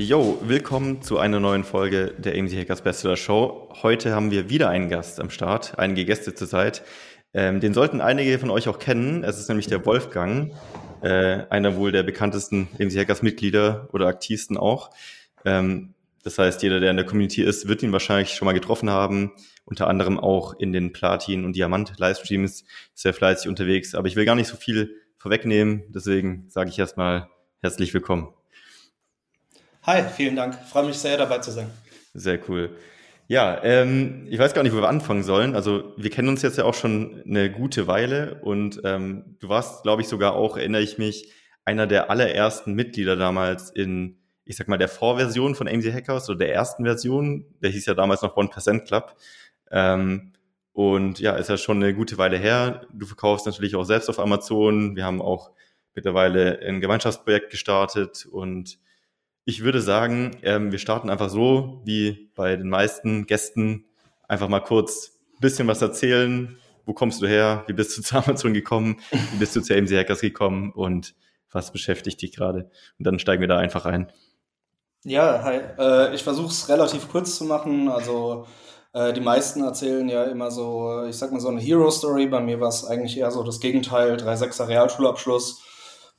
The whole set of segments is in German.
Jo, willkommen zu einer neuen Folge der AMZ Hackers Bestseller Show. Heute haben wir wieder einen Gast am Start, einige Gäste zurzeit. Ähm, den sollten einige von euch auch kennen. Es ist nämlich der Wolfgang, äh, einer wohl der bekanntesten AMZ Hackers Mitglieder oder aktivsten auch. Ähm, das heißt, jeder, der in der Community ist, wird ihn wahrscheinlich schon mal getroffen haben. Unter anderem auch in den Platin- und Diamant-Livestreams sehr fleißig unterwegs. Aber ich will gar nicht so viel vorwegnehmen. Deswegen sage ich erstmal herzlich willkommen. Hi, vielen Dank. Freue mich sehr, dabei zu sein. Sehr cool. Ja, ähm, ich weiß gar nicht, wo wir anfangen sollen. Also wir kennen uns jetzt ja auch schon eine gute Weile und ähm, du warst, glaube ich, sogar auch, erinnere ich mich, einer der allerersten Mitglieder damals in, ich sag mal, der Vorversion von AMC Hackers oder der ersten Version. Der hieß ja damals noch 1% Club. Ähm, und ja, ist ja schon eine gute Weile her. Du verkaufst natürlich auch selbst auf Amazon. Wir haben auch mittlerweile ein Gemeinschaftsprojekt gestartet und ich würde sagen, ähm, wir starten einfach so, wie bei den meisten Gästen, einfach mal kurz ein bisschen was erzählen. Wo kommst du her? Wie bist du zu Amazon gekommen? Wie bist du zu AMC Hackers gekommen? Und was beschäftigt dich gerade? Und dann steigen wir da einfach ein. Ja, hi. Äh, ich versuche es relativ kurz zu machen. Also äh, die meisten erzählen ja immer so, ich sag mal so eine Hero-Story. Bei mir war es eigentlich eher so das Gegenteil. 3,6er Realschulabschluss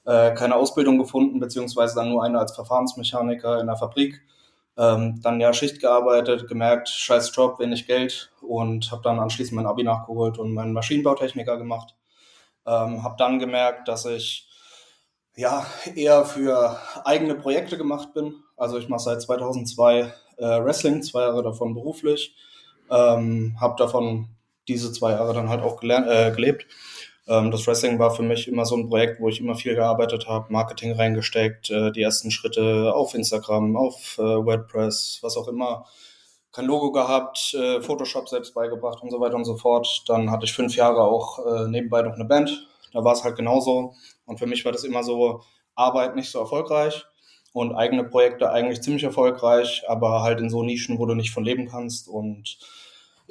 äh, keine Ausbildung gefunden, beziehungsweise dann nur eine als Verfahrensmechaniker in der Fabrik. Ähm, dann ja Schicht gearbeitet, gemerkt, scheiß Job, wenig Geld und habe dann anschließend mein Abi nachgeholt und meinen Maschinenbautechniker gemacht. Ähm, habe dann gemerkt, dass ich ja eher für eigene Projekte gemacht bin. Also ich mache seit 2002 äh, Wrestling, zwei Jahre davon beruflich, ähm, habe davon diese zwei Jahre dann halt auch gelernt, äh, gelebt das Wrestling war für mich immer so ein Projekt, wo ich immer viel gearbeitet habe, Marketing reingesteckt, äh, die ersten Schritte auf Instagram, auf äh, WordPress, was auch immer. Kein Logo gehabt, äh, Photoshop selbst beigebracht und so weiter und so fort. Dann hatte ich fünf Jahre auch nebenbei noch eine Band. Da war es halt genauso. Und für mich war das immer so, Arbeit nicht so erfolgreich und eigene Projekte eigentlich ziemlich erfolgreich, aber halt in so Nischen, wo du nicht von leben kannst. Und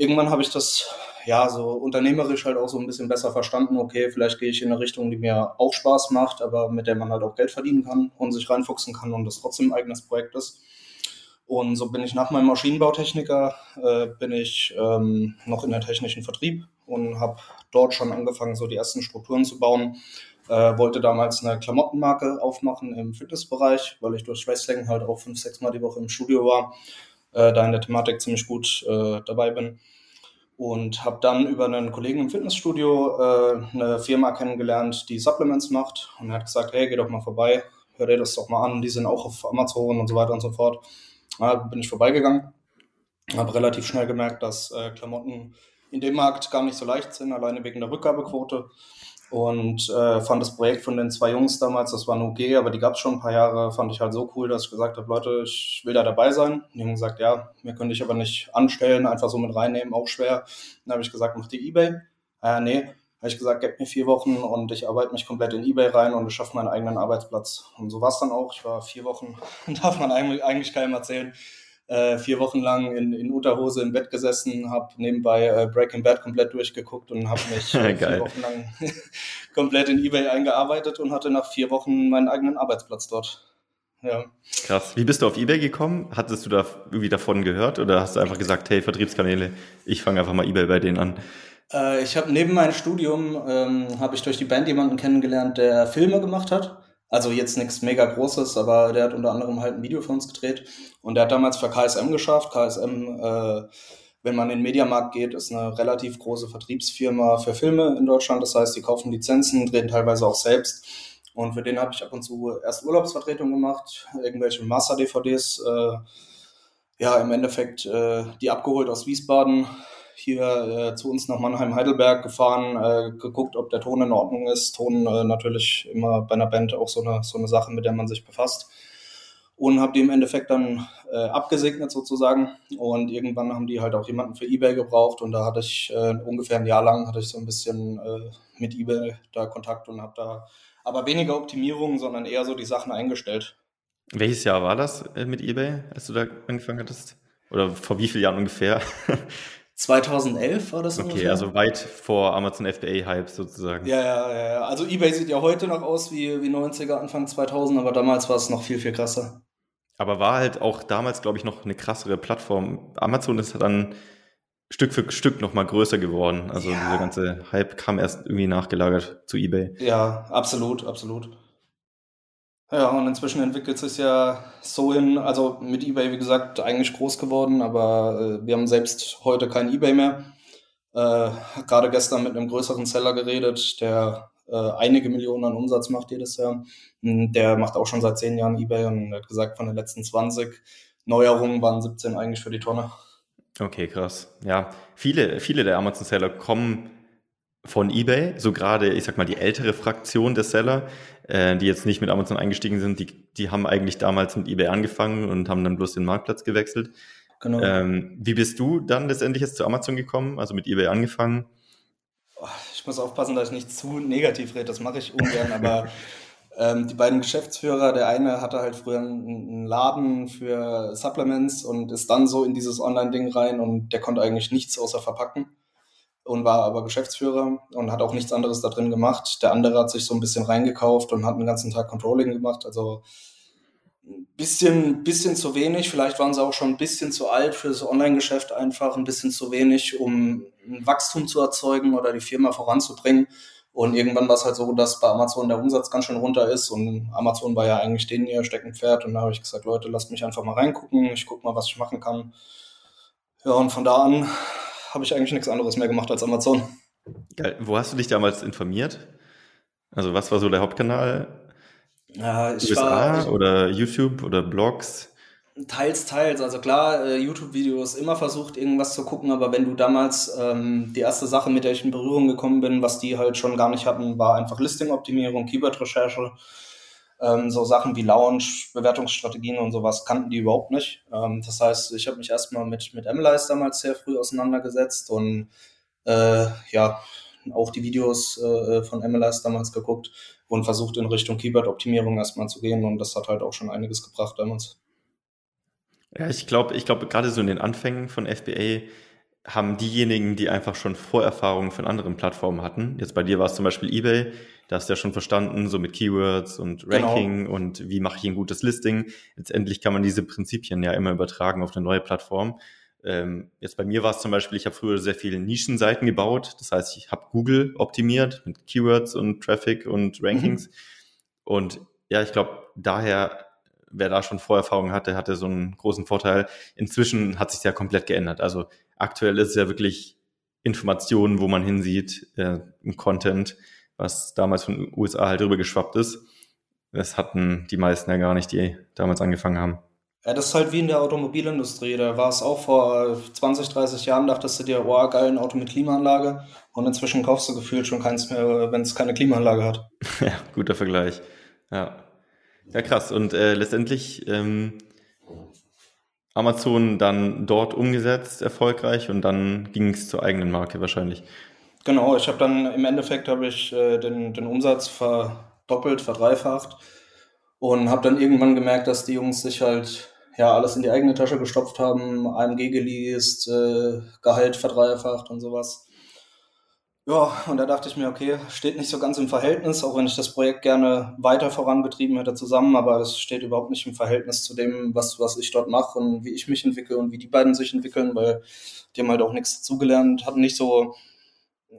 irgendwann habe ich das ja so unternehmerisch halt auch so ein bisschen besser verstanden. Okay, vielleicht gehe ich in eine Richtung, die mir auch Spaß macht, aber mit der man halt auch Geld verdienen kann und sich reinfuchsen kann und das trotzdem ein eigenes Projekt ist. Und so bin ich nach meinem Maschinenbautechniker, äh, bin ich ähm, noch in der technischen Vertrieb und habe dort schon angefangen, so die ersten Strukturen zu bauen. Äh, wollte damals eine Klamottenmarke aufmachen im Fitnessbereich, weil ich durch Wrestling halt auch fünf, sechs Mal die Woche im Studio war äh, da in der Thematik ziemlich gut äh, dabei bin. Und habe dann über einen Kollegen im Fitnessstudio äh, eine Firma kennengelernt, die Supplements macht. Und er hat gesagt, hey, geh doch mal vorbei, hör dir das doch mal an, die sind auch auf Amazon und so weiter und so fort. Da bin ich vorbeigegangen, habe relativ schnell gemerkt, dass äh, Klamotten in dem Markt gar nicht so leicht sind, alleine wegen der Rückgabequote und äh, fand das Projekt von den zwei Jungs damals, das war ein UG, aber die gab es schon ein paar Jahre, fand ich halt so cool, dass ich gesagt habe, Leute, ich will da dabei sein. Die haben gesagt, ja, mir könnte ich aber nicht anstellen, einfach so mit reinnehmen, auch schwer. Dann habe ich gesagt, mach die Ebay. Äh, nee, habe ich gesagt, gebt mir vier Wochen und ich arbeite mich komplett in Ebay rein und ich schaffe meinen eigenen Arbeitsplatz. Und so war es dann auch. Ich war vier Wochen, darf man eigentlich keinem erzählen, äh, vier Wochen lang in, in Unterhose im Bett gesessen, habe nebenbei äh, Breaking Bad komplett durchgeguckt und habe mich äh, vier Wochen lang komplett in eBay eingearbeitet und hatte nach vier Wochen meinen eigenen Arbeitsplatz dort. Ja. Krass. Wie bist du auf eBay gekommen? Hattest du da irgendwie davon gehört oder hast du einfach gesagt, hey, Vertriebskanäle, ich fange einfach mal eBay bei denen an? Äh, ich habe neben meinem Studium ähm, habe ich durch die Band jemanden kennengelernt, der Filme gemacht hat also jetzt nichts mega Großes, aber der hat unter anderem halt ein Video für uns gedreht und der hat damals für KSM geschafft. KSM äh, wenn man in den Mediamarkt geht, ist eine relativ große Vertriebsfirma für Filme in Deutschland. Das heißt, die kaufen Lizenzen, drehen teilweise auch selbst. Und für den habe ich ab und zu erst Urlaubsvertretung gemacht, irgendwelche Master-DVDs, äh, ja, im Endeffekt äh, die abgeholt aus Wiesbaden, hier äh, zu uns nach Mannheim-Heidelberg gefahren, äh, geguckt, ob der Ton in Ordnung ist. Ton äh, natürlich immer bei einer Band auch so eine, so eine Sache, mit der man sich befasst und habe die im Endeffekt dann äh, abgesegnet sozusagen. Und irgendwann haben die halt auch jemanden für eBay gebraucht und da hatte ich äh, ungefähr ein Jahr lang hatte ich so ein bisschen äh, mit eBay da Kontakt und habe da aber weniger Optimierungen, sondern eher so die Sachen eingestellt. Welches Jahr war das mit eBay, als du da angefangen hattest? Oder vor wie vielen Jahren ungefähr? 2011 war das Okay, ungefähr. also weit vor Amazon FBA-Hype sozusagen. Ja, ja, ja. Also eBay sieht ja heute noch aus wie, wie 90er, Anfang 2000, aber damals war es noch viel, viel krasser. Aber war halt auch damals, glaube ich, noch eine krassere Plattform. Amazon ist dann Stück für Stück noch mal größer geworden. Also ja. dieser ganze Hype kam erst irgendwie nachgelagert zu eBay. Ja, absolut, absolut. Ja, und inzwischen entwickelt sich ja so hin, also mit eBay, wie gesagt, eigentlich groß geworden, aber äh, wir haben selbst heute kein eBay mehr. Äh, Gerade gestern mit einem größeren Seller geredet, der äh, einige Millionen an Umsatz macht jedes Jahr. Hm, der macht auch schon seit zehn Jahren eBay und hat gesagt, von den letzten 20 Neuerungen waren 17 eigentlich für die Tonne. Okay, krass. Ja, viele, viele der Amazon-Seller kommen von eBay, so gerade, ich sag mal, die ältere Fraktion der Seller, äh, die jetzt nicht mit Amazon eingestiegen sind, die, die haben eigentlich damals mit eBay angefangen und haben dann bloß den Marktplatz gewechselt. Genau. Ähm, wie bist du dann letztendlich jetzt zu Amazon gekommen, also mit eBay angefangen? ich muss aufpassen, dass ich nicht zu negativ rede, das mache ich ungern, aber ähm, die beiden Geschäftsführer, der eine hatte halt früher einen Laden für Supplements und ist dann so in dieses Online-Ding rein und der konnte eigentlich nichts außer verpacken und war aber Geschäftsführer und hat auch nichts anderes da drin gemacht. Der andere hat sich so ein bisschen reingekauft und hat den ganzen Tag Controlling gemacht, also ein bisschen, bisschen zu wenig. Vielleicht waren sie auch schon ein bisschen zu alt für das Online-Geschäft einfach, ein bisschen zu wenig, um ein Wachstum zu erzeugen oder die Firma voranzubringen. Und irgendwann war es halt so, dass bei Amazon der Umsatz ganz schön runter ist und Amazon war ja eigentlich den ihr Steckenpferd. Und da habe ich gesagt, Leute, lasst mich einfach mal reingucken. Ich gucke mal, was ich machen kann. Ja, und von da an habe ich eigentlich nichts anderes mehr gemacht als Amazon. Geil. Wo hast du dich damals informiert? Also was war so der Hauptkanal? Ja, ich USA war, ich, oder YouTube oder Blogs? Teils, teils. Also klar, äh, YouTube-Videos immer versucht, irgendwas zu gucken, aber wenn du damals ähm, die erste Sache, mit der ich in Berührung gekommen bin, was die halt schon gar nicht hatten, war einfach Listing-Optimierung, Keyword-Recherche. Ähm, so Sachen wie Launch, Bewertungsstrategien und sowas kannten die überhaupt nicht. Ähm, das heißt, ich habe mich erstmal mit, mit MLice damals sehr früh auseinandergesetzt und äh, ja, auch die Videos äh, von MLice damals geguckt und versucht in Richtung Keyword-Optimierung erstmal zu gehen und das hat halt auch schon einiges gebracht damals. Ja, ich glaube, ich glaube, gerade so in den Anfängen von FBA haben diejenigen, die einfach schon Vorerfahrungen von anderen Plattformen hatten. Jetzt bei dir war es zum Beispiel eBay, da hast du ja schon verstanden, so mit Keywords und genau. Ranking genau. und wie mache ich ein gutes Listing. Letztendlich kann man diese Prinzipien ja immer übertragen auf eine neue Plattform. Ähm, jetzt bei mir war es zum Beispiel, ich habe früher sehr viele Nischenseiten gebaut. Das heißt, ich habe Google optimiert mit Keywords und Traffic und Rankings. Mhm. Und ja, ich glaube, daher wer da schon Vorerfahrung hatte, hatte so einen großen Vorteil. Inzwischen hat sich ja komplett geändert. Also aktuell ist es ja wirklich Informationen, wo man hinsieht, äh, im Content, was damals von den USA halt rüber geschwappt ist. Das hatten die meisten ja gar nicht, die damals angefangen haben. Ja, das ist halt wie in der Automobilindustrie. Da war es auch vor 20, 30 Jahren, dachtest du dir, oh, geil, ein Auto mit Klimaanlage. Und inzwischen kaufst du gefühlt schon keins mehr, wenn es keine Klimaanlage hat. ja, guter Vergleich. Ja. Ja, krass. Und äh, letztendlich ähm, Amazon dann dort umgesetzt, erfolgreich, und dann ging es zur eigenen Marke wahrscheinlich. Genau, ich habe dann im Endeffekt habe ich äh, den, den Umsatz verdoppelt, verdreifacht und habe dann irgendwann gemerkt, dass die Jungs sich halt ja alles in die eigene Tasche gestopft haben, AMG geleast, äh, Gehalt verdreifacht und sowas. Ja, und da dachte ich mir, okay, steht nicht so ganz im Verhältnis, auch wenn ich das Projekt gerne weiter voranbetrieben hätte zusammen, aber es steht überhaupt nicht im Verhältnis zu dem, was, was ich dort mache und wie ich mich entwickle und wie die beiden sich entwickeln, weil die haben halt auch nichts dazugelernt, hatten nicht so,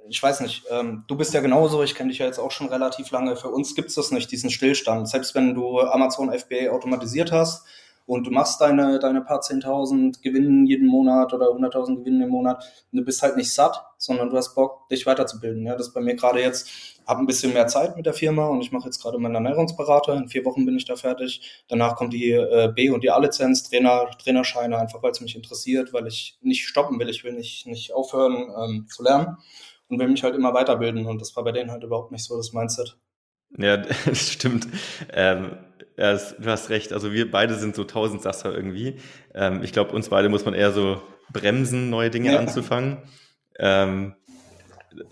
ich weiß nicht, ähm, du bist ja genauso, ich kenne dich ja jetzt auch schon relativ lange. Für uns gibt es das nicht, diesen Stillstand. Selbst wenn du Amazon FBA automatisiert hast, und du machst deine, deine paar 10.000 Gewinnen jeden Monat oder 100.000 Gewinnen im Monat du bist halt nicht satt, sondern du hast Bock, dich weiterzubilden. Ja, das ist bei mir gerade jetzt, habe ein bisschen mehr Zeit mit der Firma und ich mache jetzt gerade meinen Ernährungsberater. In vier Wochen bin ich da fertig. Danach kommt die äh, B- und die A-Lizenz, Trainer, Trainerscheine, einfach weil es mich interessiert, weil ich nicht stoppen will. Ich will nicht, nicht aufhören ähm, zu lernen und will mich halt immer weiterbilden. Und das war bei denen halt überhaupt nicht so das Mindset. Ja, das stimmt. Ähm, ja, du hast recht. Also wir beide sind so Tausendsasser irgendwie. Ähm, ich glaube, uns beide muss man eher so bremsen, neue Dinge ja. anzufangen. Ähm,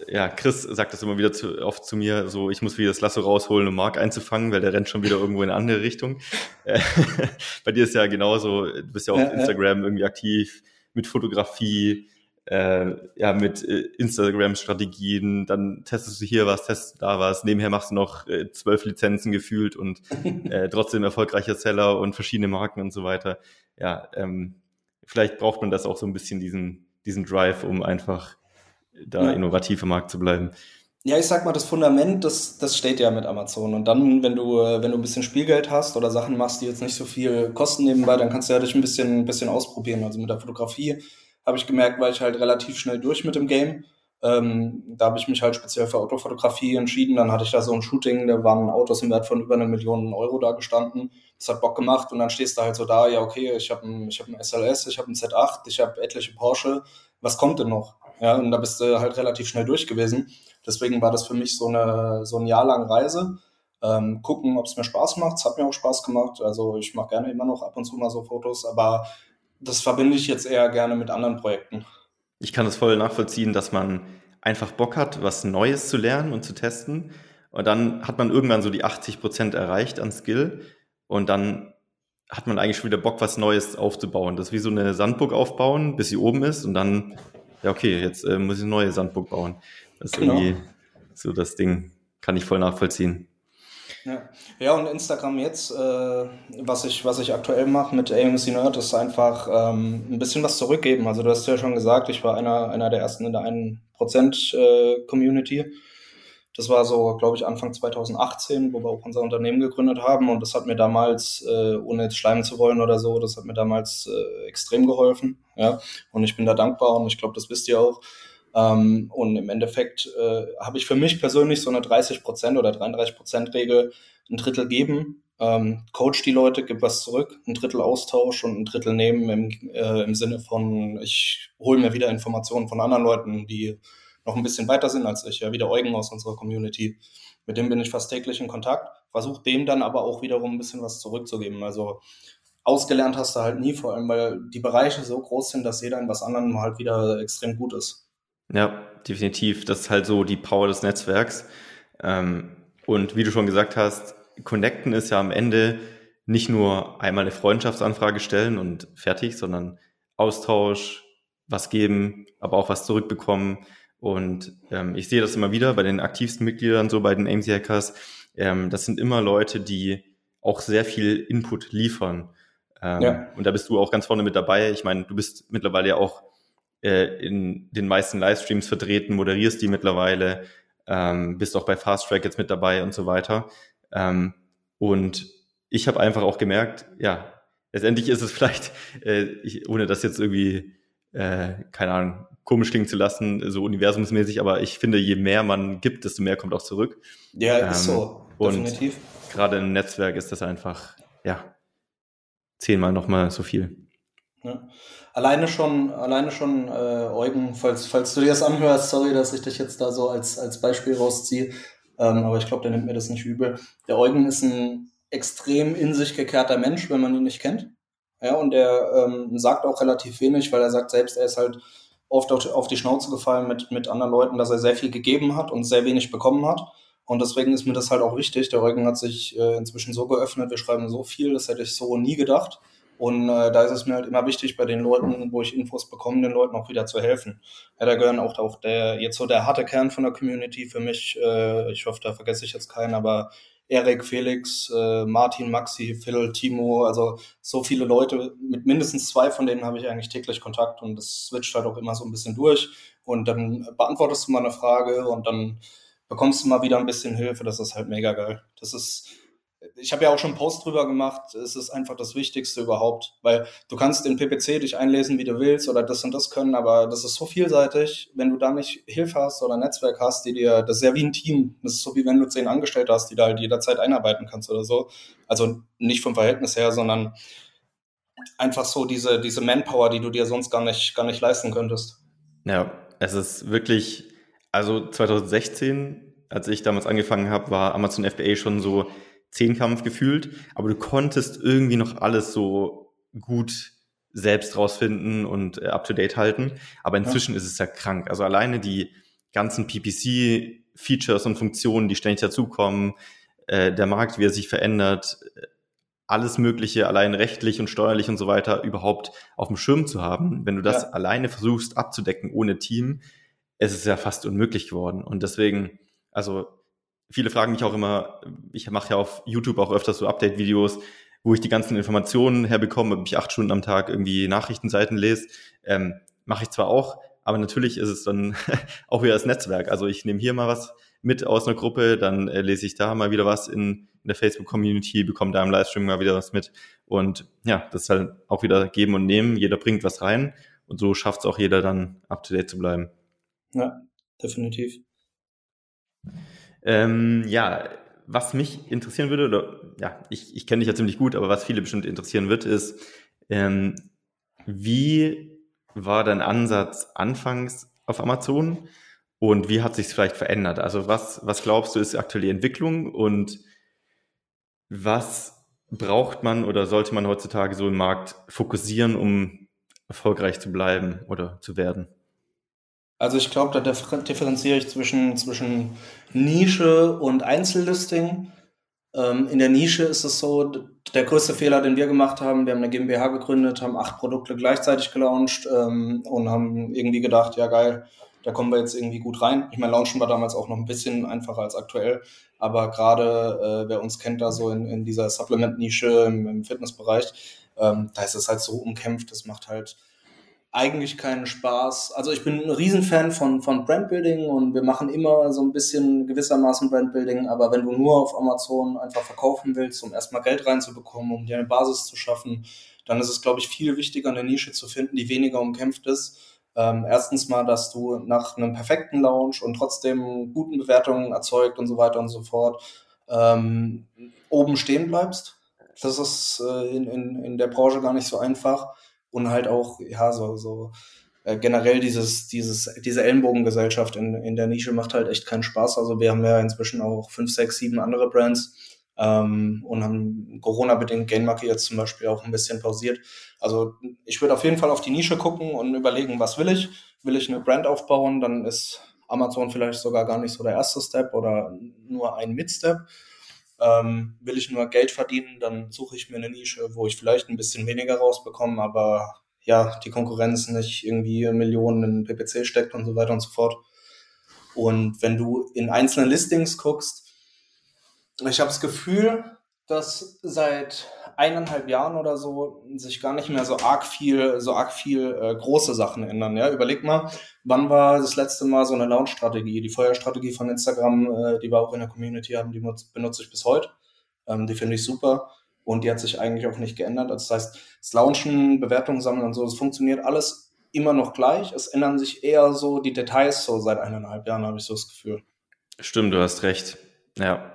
ja, Chris sagt das immer wieder zu, oft zu mir, so ich muss wieder das Lasso rausholen, um Mark einzufangen, weil der rennt schon wieder irgendwo in eine andere Richtung. Bei dir ist ja genauso, du bist ja auf ja, Instagram irgendwie aktiv mit Fotografie, äh, ja, mit äh, Instagram-Strategien, dann testest du hier was, testest du da was, nebenher machst du noch äh, zwölf Lizenzen gefühlt und äh, trotzdem erfolgreicher Seller und verschiedene Marken und so weiter. Ja, ähm, vielleicht braucht man das auch so ein bisschen, diesen, diesen Drive, um einfach da ja. innovativ im Markt zu bleiben. Ja, ich sag mal, das Fundament, das, das steht ja mit Amazon. Und dann, wenn du, äh, wenn du ein bisschen Spielgeld hast oder Sachen machst, die jetzt nicht so viel kosten nebenbei, dann kannst du ja dich ein bisschen, ein bisschen ausprobieren. Also mit der Fotografie habe ich gemerkt, war ich halt relativ schnell durch mit dem Game. Ähm, da habe ich mich halt speziell für Autofotografie entschieden. Dann hatte ich da so ein Shooting, da waren Autos im Wert von über eine Million Euro da gestanden. Das hat Bock gemacht und dann stehst du halt so da, ja okay, ich habe ein, hab ein SLS, ich habe ein Z8, ich habe etliche Porsche. Was kommt denn noch? Ja, und da bist du halt relativ schnell durch gewesen. Deswegen war das für mich so eine so ein Jahr lang Reise. Ähm, gucken, ob es mir Spaß macht. Es hat mir auch Spaß gemacht. Also ich mache gerne immer noch ab und zu mal so Fotos, aber das verbinde ich jetzt eher gerne mit anderen Projekten. Ich kann das voll nachvollziehen, dass man einfach Bock hat, was Neues zu lernen und zu testen. Und dann hat man irgendwann so die 80 Prozent erreicht an Skill. Und dann hat man eigentlich schon wieder Bock, was Neues aufzubauen. Das ist wie so eine Sandburg aufbauen, bis sie oben ist. Und dann, ja, okay, jetzt äh, muss ich eine neue Sandburg bauen. Das ist genau. irgendwie so das Ding. Kann ich voll nachvollziehen. Ja. ja, und Instagram jetzt, äh, was, ich, was ich aktuell mache mit AMC Nerd, ist einfach ähm, ein bisschen was zurückgeben. Also du hast ja schon gesagt, ich war einer, einer der ersten in der 1% äh, Community. Das war so, glaube ich, Anfang 2018, wo wir auch unser Unternehmen gegründet haben. Und das hat mir damals, äh, ohne jetzt schleimen zu wollen oder so, das hat mir damals äh, extrem geholfen. Ja, und ich bin da dankbar und ich glaube, das wisst ihr auch. Ähm, und im Endeffekt äh, habe ich für mich persönlich so eine 30% oder 33% Regel, ein Drittel geben, ähm, coach die Leute, gib was zurück, ein Drittel Austausch und ein Drittel nehmen im, äh, im Sinne von, ich hole mir wieder Informationen von anderen Leuten, die noch ein bisschen weiter sind als ich, ja, wie der Eugen aus unserer Community. Mit dem bin ich fast täglich in Kontakt, versuche dem dann aber auch wiederum ein bisschen was zurückzugeben. Also ausgelernt hast du halt nie, vor allem weil die Bereiche so groß sind, dass jeder in was anderem halt wieder extrem gut ist. Ja, definitiv. Das ist halt so die Power des Netzwerks. Ähm, und wie du schon gesagt hast, Connecten ist ja am Ende nicht nur einmal eine Freundschaftsanfrage stellen und fertig, sondern Austausch, was geben, aber auch was zurückbekommen. Und ähm, ich sehe das immer wieder bei den aktivsten Mitgliedern, so bei den AMC Hackers. Ähm, das sind immer Leute, die auch sehr viel Input liefern. Ähm, ja. Und da bist du auch ganz vorne mit dabei. Ich meine, du bist mittlerweile ja auch äh, in den meisten Livestreams vertreten, moderierst die mittlerweile, ähm, bist auch bei Fast Track jetzt mit dabei und so weiter. Ähm, und ich habe einfach auch gemerkt, ja, letztendlich ist es vielleicht, äh, ich, ohne das jetzt irgendwie, äh, keine Ahnung, komisch klingen zu lassen, so universumsmäßig, aber ich finde, je mehr man gibt, desto mehr kommt auch zurück. Ja, ähm, ist so, definitiv. Und gerade im Netzwerk ist das einfach, ja, zehnmal nochmal so viel. Ja. Alleine schon, alleine schon, äh, Eugen, falls, falls du dir das anhörst, sorry, dass ich dich jetzt da so als, als Beispiel rausziehe, ähm, aber ich glaube, der nimmt mir das nicht übel. Der Eugen ist ein extrem in sich gekehrter Mensch, wenn man ihn nicht kennt. Ja, und der ähm, sagt auch relativ wenig, weil er sagt selbst, er ist halt oft auf die Schnauze gefallen mit, mit anderen Leuten, dass er sehr viel gegeben hat und sehr wenig bekommen hat. Und deswegen ist mir das halt auch wichtig. Der Eugen hat sich äh, inzwischen so geöffnet, wir schreiben so viel, das hätte ich so nie gedacht. Und äh, da ist es mir halt immer wichtig, bei den Leuten, wo ich Infos bekomme, den Leuten auch wieder zu helfen. Ja, da gehören auch, auch der, jetzt so der harte Kern von der Community für mich. Äh, ich hoffe, da vergesse ich jetzt keinen, aber Erik, Felix, äh, Martin, Maxi, Phil, Timo, also so viele Leute, mit mindestens zwei von denen habe ich eigentlich täglich Kontakt und das switcht halt auch immer so ein bisschen durch. Und dann beantwortest du mal eine Frage und dann bekommst du mal wieder ein bisschen Hilfe. Das ist halt mega geil. Das ist ich habe ja auch schon einen Post drüber gemacht, es ist einfach das Wichtigste überhaupt, weil du kannst in PPC dich einlesen, wie du willst oder das und das können, aber das ist so vielseitig, wenn du da nicht Hilfe hast oder ein Netzwerk hast, die dir, das ist ja wie ein Team, das ist so wie wenn du zehn Angestellte hast, die da halt jederzeit einarbeiten kannst oder so, also nicht vom Verhältnis her, sondern einfach so diese, diese Manpower, die du dir sonst gar nicht, gar nicht leisten könntest. Ja, es ist wirklich, also 2016, als ich damals angefangen habe, war Amazon FBA schon so Zehnkampf gefühlt, aber du konntest irgendwie noch alles so gut selbst rausfinden und äh, up-to-date halten. Aber inzwischen ja. ist es ja krank. Also alleine die ganzen PPC-Features und Funktionen, die ständig dazukommen, äh, der Markt, wie er sich verändert, äh, alles Mögliche allein rechtlich und steuerlich und so weiter überhaupt auf dem Schirm zu haben. Wenn du das ja. alleine versuchst abzudecken ohne Team, es ist ja fast unmöglich geworden. Und deswegen, also viele fragen mich auch immer, ich mache ja auf YouTube auch öfters so Update-Videos, wo ich die ganzen Informationen herbekomme, ob ich acht Stunden am Tag irgendwie Nachrichtenseiten lese. Ähm, mache ich zwar auch, aber natürlich ist es dann auch wieder das Netzwerk. Also ich nehme hier mal was mit aus einer Gruppe, dann äh, lese ich da mal wieder was in, in der Facebook-Community, bekomme da im Livestream mal wieder was mit. Und ja, das ist halt auch wieder geben und nehmen. Jeder bringt was rein und so schafft es auch jeder dann up-to-date zu bleiben. Ja, definitiv. Ähm, ja, was mich interessieren würde, oder ja, ich, ich kenne dich ja ziemlich gut, aber was viele bestimmt interessieren wird, ist, ähm, wie war dein Ansatz anfangs auf Amazon und wie hat sich vielleicht verändert? Also was, was glaubst du ist aktuell die Entwicklung und was braucht man oder sollte man heutzutage so im Markt fokussieren, um erfolgreich zu bleiben oder zu werden? Also ich glaube, da differenziere ich zwischen, zwischen Nische und Einzellisting. Ähm, in der Nische ist es so, der größte Fehler, den wir gemacht haben, wir haben eine GmbH gegründet, haben acht Produkte gleichzeitig gelauncht ähm, und haben irgendwie gedacht, ja geil, da kommen wir jetzt irgendwie gut rein. Ich meine, Launchen war damals auch noch ein bisschen einfacher als aktuell, aber gerade äh, wer uns kennt da so in, in dieser Supplement-Nische im, im Fitnessbereich, ähm, da ist es halt so umkämpft, das macht halt eigentlich keinen Spaß. Also ich bin ein Riesenfan von, von Brandbuilding und wir machen immer so ein bisschen gewissermaßen Brandbuilding, aber wenn du nur auf Amazon einfach verkaufen willst, um erstmal Geld reinzubekommen, um dir eine Basis zu schaffen, dann ist es, glaube ich, viel wichtiger, eine Nische zu finden, die weniger umkämpft ist. Ähm, erstens mal, dass du nach einem perfekten Launch und trotzdem guten Bewertungen erzeugt und so weiter und so fort ähm, oben stehen bleibst. Das ist äh, in, in, in der Branche gar nicht so einfach und halt auch, ja, so, so äh, generell dieses, dieses, diese Ellenbogengesellschaft in, in der Nische macht halt echt keinen Spaß. Also wir haben ja inzwischen auch fünf, sechs, sieben andere Brands ähm, und haben Corona-bedingt Gainmarke jetzt zum Beispiel auch ein bisschen pausiert. Also ich würde auf jeden Fall auf die Nische gucken und überlegen, was will ich? Will ich eine Brand aufbauen? Dann ist Amazon vielleicht sogar gar nicht so der erste Step oder nur ein Mid-Step. Ähm, will ich nur Geld verdienen, dann suche ich mir eine Nische, wo ich vielleicht ein bisschen weniger rausbekomme, aber ja, die Konkurrenz nicht irgendwie Millionen in PPC steckt und so weiter und so fort. Und wenn du in einzelnen Listings guckst, ich habe das Gefühl, dass seit eineinhalb Jahren oder so sich gar nicht mehr so arg viel, so arg viel äh, große Sachen ändern. Ja, überleg mal, wann war das letzte Mal so eine Launch-Strategie? Die Feuerstrategie von Instagram, äh, die wir auch in der Community haben, die benutze ich bis heute. Ähm, die finde ich super und die hat sich eigentlich auch nicht geändert. Also das heißt, das Launchen, Bewertungen sammeln und so, das funktioniert alles immer noch gleich. Es ändern sich eher so die Details so seit eineinhalb Jahren, habe ich so das Gefühl. Stimmt, du hast recht. Ja.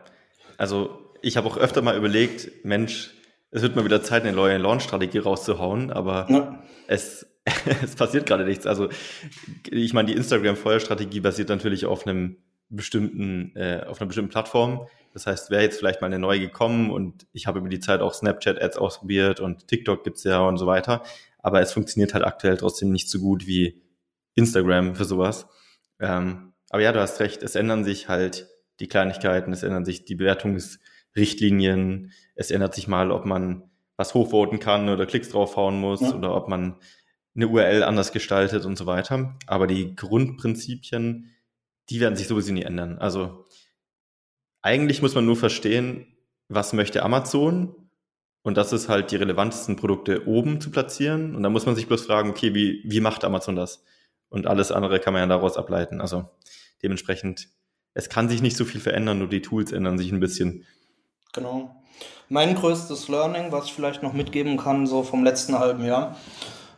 Also ich habe auch öfter mal überlegt, Mensch, es wird mal wieder Zeit, eine neue Launch-Strategie rauszuhauen, aber ja. es, es passiert gerade nichts. Also ich meine, die Instagram-Feuerstrategie basiert natürlich auf einem bestimmten, äh, auf einer bestimmten Plattform. Das heißt, wäre jetzt vielleicht mal eine neue gekommen und ich habe über die Zeit auch Snapchat-Ads ausprobiert und TikTok gibt's ja und so weiter. Aber es funktioniert halt aktuell trotzdem nicht so gut wie Instagram für sowas. Ähm, aber ja, du hast recht, es ändern sich halt die Kleinigkeiten, es ändern sich die Bewertungsrichtlinien, es ändert sich mal, ob man was hochvoten kann oder Klicks draufhauen muss ja. oder ob man eine URL anders gestaltet und so weiter. Aber die Grundprinzipien, die werden sich sowieso nie ändern. Also eigentlich muss man nur verstehen, was möchte Amazon und das ist halt die relevantesten Produkte oben zu platzieren. Und dann muss man sich bloß fragen, okay, wie, wie macht Amazon das? Und alles andere kann man ja daraus ableiten. Also dementsprechend, es kann sich nicht so viel verändern, nur die Tools ändern sich ein bisschen. Genau. Mein größtes Learning, was ich vielleicht noch mitgeben kann, so vom letzten halben Jahr.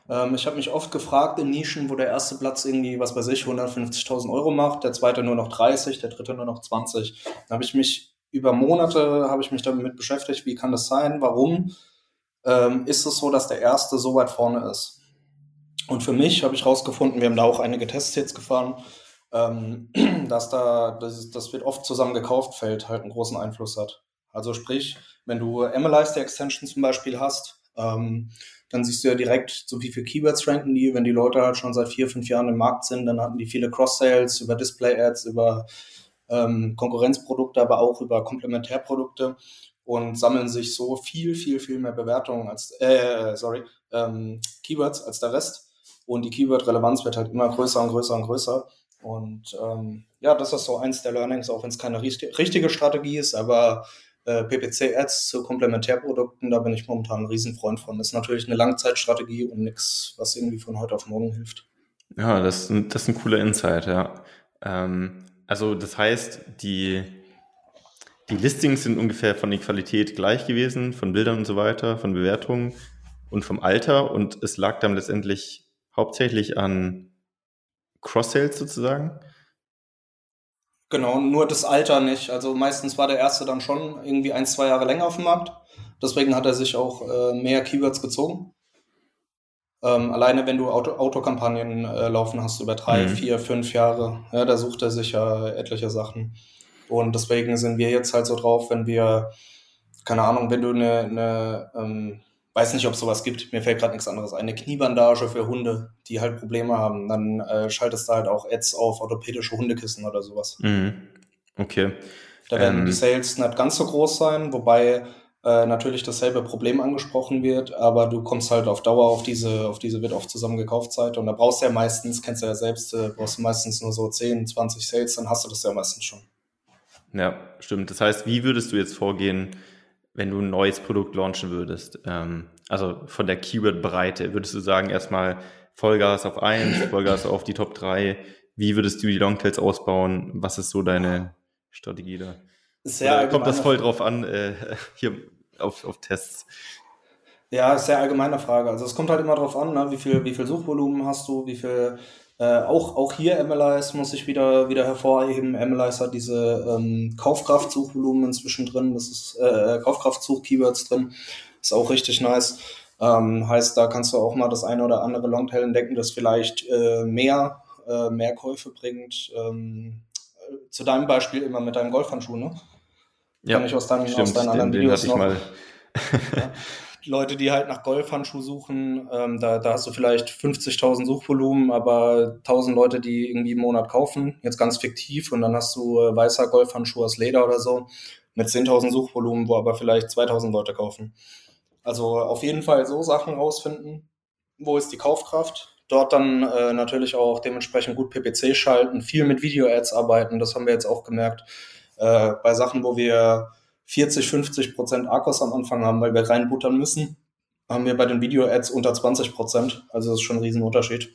Ähm, ich habe mich oft gefragt in Nischen, wo der erste Platz irgendwie, was weiß ich, 150.000 Euro macht, der zweite nur noch 30, der dritte nur noch 20. Da habe ich mich über Monate habe ich mich damit beschäftigt, wie kann das sein, warum ähm, ist es so, dass der erste so weit vorne ist. Und für mich habe ich rausgefunden, wir haben da auch einige Tests jetzt gefahren, ähm, dass da, das, das wird oft zusammen gekauft, Feld halt einen großen Einfluss hat. Also sprich, wenn du MLister Extension zum Beispiel hast, ähm, dann siehst du ja direkt, so wie viele Keywords ranken die. Wenn die Leute halt schon seit vier, fünf Jahren im Markt sind, dann hatten die viele Cross-Sales über Display-Ads, über ähm, Konkurrenzprodukte, aber auch über Komplementärprodukte und sammeln sich so viel, viel, viel mehr Bewertungen als, äh, sorry, ähm, Keywords als der Rest. Und die Keyword-Relevanz wird halt immer größer und größer und größer. Und ähm, ja, das ist so eins der Learnings, auch wenn es keine richtige Strategie ist, aber äh, PPC-Ads zu Komplementärprodukten, da bin ich momentan ein Riesenfreund von. Das ist natürlich eine Langzeitstrategie und nichts, was irgendwie von heute auf morgen hilft. Ja, das, das ist ein cooler Insight, ja. Ähm, also das heißt, die, die Listings sind ungefähr von der Qualität gleich gewesen, von Bildern und so weiter, von Bewertungen und vom Alter und es lag dann letztendlich hauptsächlich an Cross-Sales sozusagen. Genau, nur das Alter nicht. Also meistens war der erste dann schon irgendwie ein, zwei Jahre länger auf dem Markt. Deswegen hat er sich auch äh, mehr Keywords gezogen. Ähm, alleine wenn du Auto Autokampagnen äh, laufen hast über drei, mhm. vier, fünf Jahre, ja, da sucht er sich ja etliche Sachen. Und deswegen sind wir jetzt halt so drauf, wenn wir, keine Ahnung, wenn du eine, eine ähm, weiß nicht, ob es sowas gibt, mir fällt gerade nichts anderes ein, eine Kniebandage für Hunde, die halt Probleme haben, dann äh, schaltest du halt auch Ads auf orthopädische Hundekissen oder sowas. Mhm. Okay. Da werden ähm. die Sales nicht ganz so groß sein, wobei äh, natürlich dasselbe Problem angesprochen wird, aber du kommst halt auf Dauer auf diese, auf diese wird oft zusammen gekauft Seite und da brauchst du ja meistens, kennst du ja selbst, äh, brauchst du meistens nur so 10, 20 Sales, dann hast du das ja meistens schon. Ja, stimmt. Das heißt, wie würdest du jetzt vorgehen, wenn du ein neues Produkt launchen würdest? Ähm, also von der Keyword-Breite, würdest du sagen, erstmal Vollgas auf eins, Vollgas auf die Top drei? Wie würdest du die Longtails ausbauen? Was ist so deine Strategie da? Sehr kommt das voll drauf an, äh, hier auf, auf Tests? Ja, sehr allgemeine Frage. Also es kommt halt immer drauf an, ne? wie viel, wie viel Suchvolumen hast du, wie viel äh, auch, auch hier MLIs muss ich wieder, wieder hervorheben. MLIs hat diese ähm, Kaufkraft-Suchvolumen inzwischen drin. Das ist äh, Kaufkraft-Such-Keywords drin. Ist auch richtig nice. Ähm, heißt, da kannst du auch mal das eine oder andere Longtail entdecken, das vielleicht äh, mehr, äh, mehr Käufe bringt. Ähm, zu deinem Beispiel immer mit deinem Golfhandschuh, ne? Ja, Kann ich aus deinen, stimmt, aus deinen anderen den, Videos den noch. Mal. ja. Leute, die halt nach Golfhandschuh suchen, ähm, da, da hast du vielleicht 50.000 Suchvolumen, aber 1000 Leute, die irgendwie im Monat kaufen, jetzt ganz fiktiv, und dann hast du äh, weißer Golfhandschuh aus Leder oder so mit 10.000 Suchvolumen, wo aber vielleicht 2000 Leute kaufen. Also auf jeden Fall so Sachen rausfinden. Wo ist die Kaufkraft? Dort dann äh, natürlich auch dementsprechend gut PPC schalten, viel mit Video-Ads arbeiten, das haben wir jetzt auch gemerkt äh, bei Sachen, wo wir 40, 50 Prozent Akkus am Anfang haben, weil wir reinbuttern müssen, haben wir bei den Video-Ads unter 20 Prozent. Also das ist schon ein Riesenunterschied.